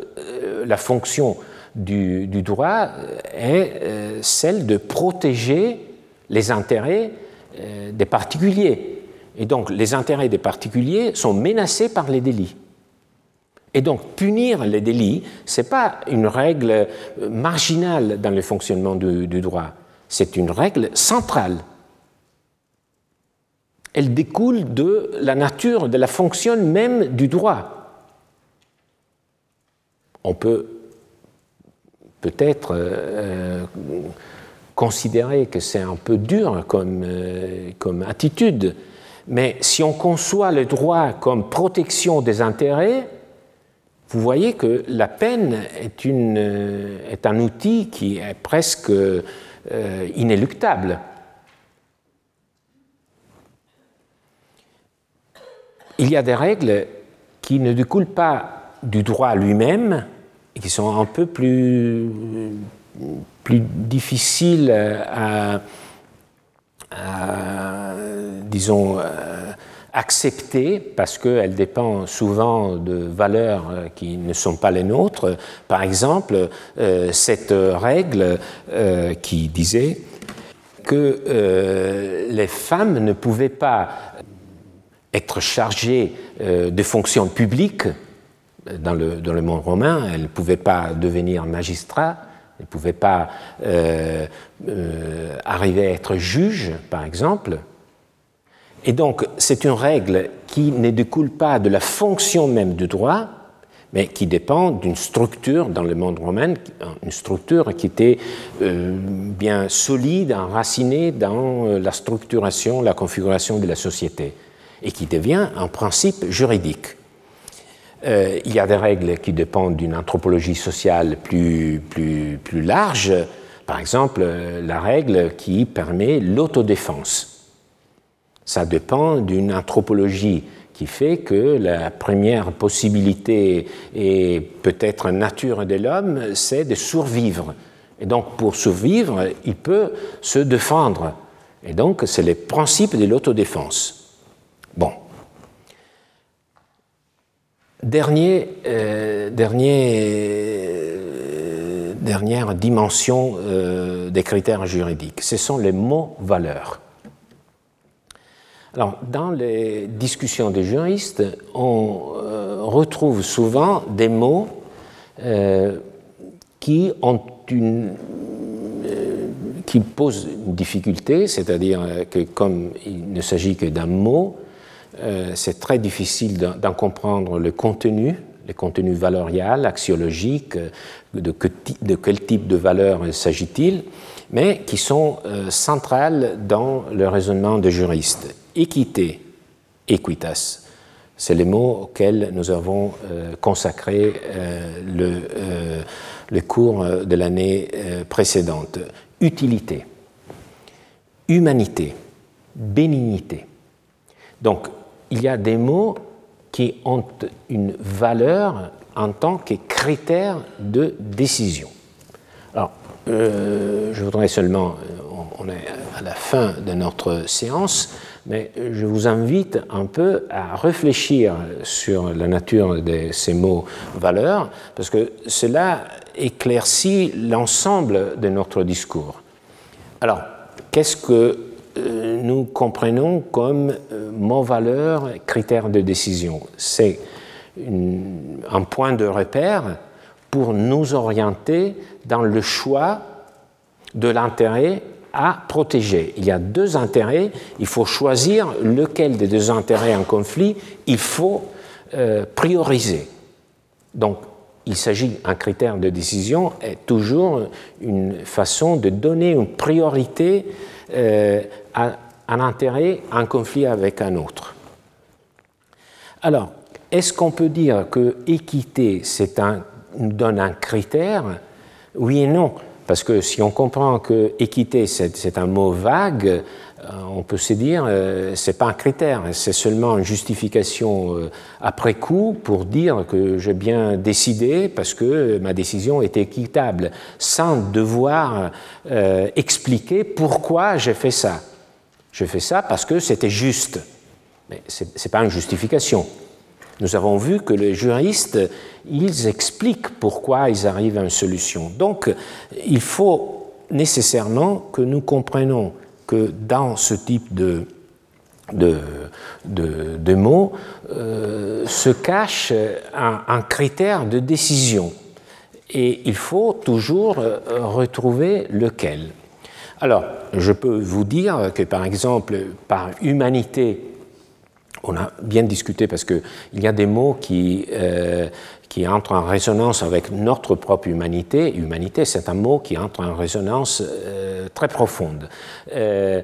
la fonction du, droit est celle de protéger les intérêts des particuliers. Et donc les intérêts des particuliers sont menacés par les délits. Et donc punir les délits, ce n'est pas une règle marginale dans le fonctionnement du, du droit, c'est une règle centrale. Elle découle de la nature, de la fonction même du droit. On peut peut-être euh, considérer que c'est un peu dur comme, euh, comme attitude, mais si on conçoit le droit comme protection des intérêts, vous voyez que la peine est, euh, un outil qui est presque euh, inéluctable. Il y a des règles qui ne découlent pas du droit lui-même et qui sont un peu plus, plus difficiles à, disons, acceptée parce qu'elle dépend souvent de valeurs euh, qui ne sont pas les nôtres. Par exemple, euh, cette règle euh, qui disait que les femmes ne pouvaient pas être chargées de fonctions publiques dans le, dans le monde romain, elles ne pouvaient pas devenir magistrats, elles ne pouvaient pas arriver à être juges, par exemple. Et donc, c'est une règle qui ne découle pas de la fonction même du droit, mais qui dépend d'une structure dans le monde romain, une structure qui était euh, bien solide, enracinée dans euh, la structuration, la configuration de la société, et qui devient un principe juridique. Euh, il y a des règles qui dépendent d'une anthropologie sociale plus, plus, plus large, par exemple la règle qui permet l'autodéfense ça dépend d'une anthropologie qui fait que la première possibilité et peut-être nature de l'homme, c'est de survivre. Et donc pour survivre, il peut se défendre. Et donc c'est le principe de l'autodéfense. Bon. Euh, euh, dernière dimension euh, des critères juridiques, ce sont les mots valeurs. Alors, dans les discussions des juristes, on retrouve souvent des mots qui ont une qui posent une difficulté, c'est-à-dire que comme il ne s'agit que d'un mot, c'est très difficile d'en comprendre le contenu, le contenu valorial, axiologique, de, de quel type de valeur s'agit-il, mais qui sont centrales dans le raisonnement des juristes équité, equitas. C'est les mots auxquels nous avons euh, consacré euh, le, euh, le, cours de l'année précédente. Utilité, humanité, bénignité. Donc, il y a des mots qui ont une valeur en tant que critère de décision. Alors, je voudrais seulement, on est à la fin de notre séance, mais je vous invite un peu à réfléchir sur la nature de ces mots valeurs, parce que cela éclaircit l'ensemble de notre discours. Alors, qu'est-ce que euh, nous comprenons comme euh, mot valeur, critère de décision C'est un point de repère pour nous orienter dans le choix de l'intérêt à protéger. Il y a deux intérêts, il faut choisir lequel des deux intérêts en conflit il faut euh, prioriser. Donc, il s'agit, un critère de décision est toujours une façon de donner une priorité euh, à un intérêt, un conflit avec un autre. Alors, est-ce qu'on peut dire que équité, donne un critère? Oui et non. Parce que si on comprend que équité, c'est un mot vague, euh, on peut se dire euh, c'est pas un critère, c'est seulement une justification euh, après coup pour dire que j'ai bien décidé parce que ma décision est équitable, sans devoir expliquer pourquoi j'ai fait ça. Je fais ça parce que c'était juste. Mais ce n'est pas une justification. Nous avons vu que les juristes, ils expliquent pourquoi ils arrivent à une solution. Donc, il faut nécessairement que nous comprenions que dans ce type de, de, mots euh, se cache un, critère de décision. Et il faut toujours euh, retrouver lequel. Alors, je peux vous dire que par exemple, par humanité, on a bien discuté parce qu'il y a des mots qui, euh, qui entrent en résonance avec notre propre humanité. Humanité, c'est un mot qui entre en résonance euh, très profonde. Euh,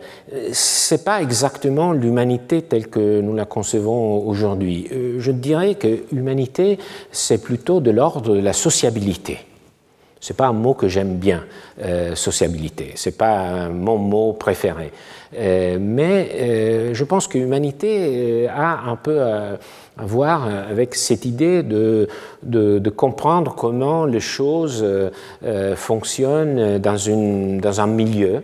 c'est pas exactement l'humanité telle que nous la concevons aujourd'hui. Euh, je dirais que humanité, c'est plutôt de l'ordre de la sociabilité. C'est pas un mot que j'aime bien, euh, sociabilité. C'est pas mon mot préféré. Euh, mais euh, je pense que l'humanité a un peu à, voir avec cette idée de, de, comprendre comment les choses fonctionnent dans, une, dans un milieu.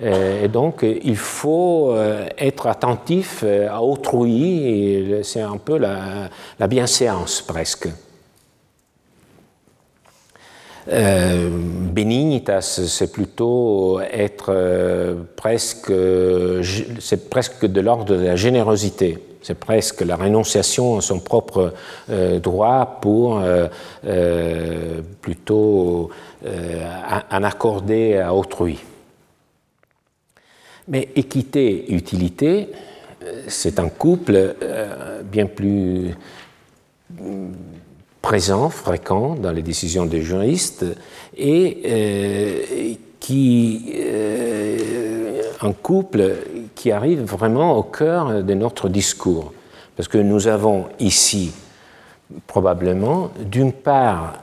Et donc, il faut être attentif à autrui, c'est un peu la, la bienséance presque. Euh, Benignitas, c'est plutôt être euh, presque, c'est presque de l'ordre de la générosité. C'est presque la rénonciation à son propre euh, droit pour plutôt en accorder à autrui. Mais équité utilité, c'est un couple bien plus présent, fréquent dans les décisions des juristes et euh, qui euh, un couple qui arrive vraiment au cœur de notre discours. Parce que nous avons ici probablement, d'une part,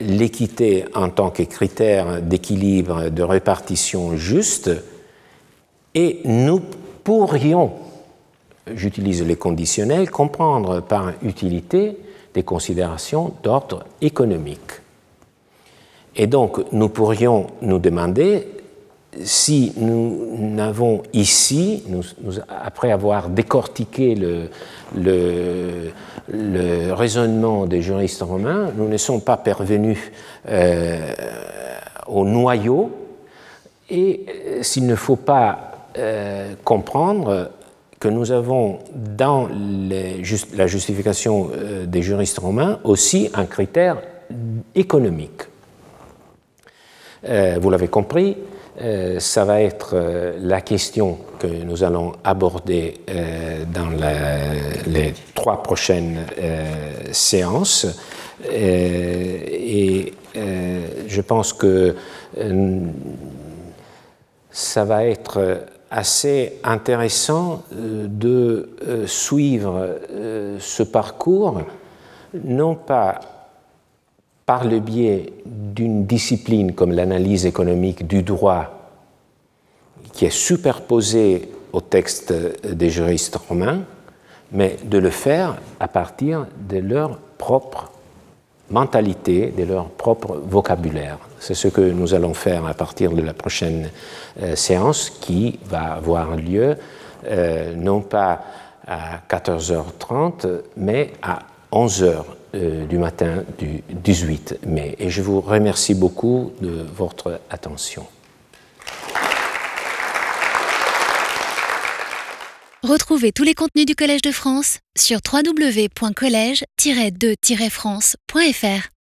l'équité en tant que critère d'équilibre, de répartition juste, et nous pourrions j'utilise les conditionnels, comprendre par utilité des considérations d'ordre économique. Et donc, nous pourrions nous demander si nous n'avons ici, après avoir décortiqué le, raisonnement des juristes romains, nous ne sommes pas parvenus euh, au noyau, et euh, s'il ne faut pas euh, comprendre que nous avons dans la justification euh, des juristes romains aussi un critère économique. Euh, vous l'avez compris, euh, ça va être la question que nous allons aborder dans les trois prochaines séances. et je pense que ça va être assez intéressant euh, de euh, suivre euh, ce parcours, non pas par le biais d'une discipline comme l'analyse économique du droit, qui est superposée au texte des juristes romains, mais de le faire à partir de leur propre mentalité, de leur propre vocabulaire. C'est ce que nous allons faire à partir de la prochaine euh, séance qui va avoir lieu euh, non pas à 14h30, mais à 11h euh, du matin du 18 mai. Et je vous remercie beaucoup de votre attention. Retrouvez tous les contenus du Collège de France sur www.colège-2-france.fr.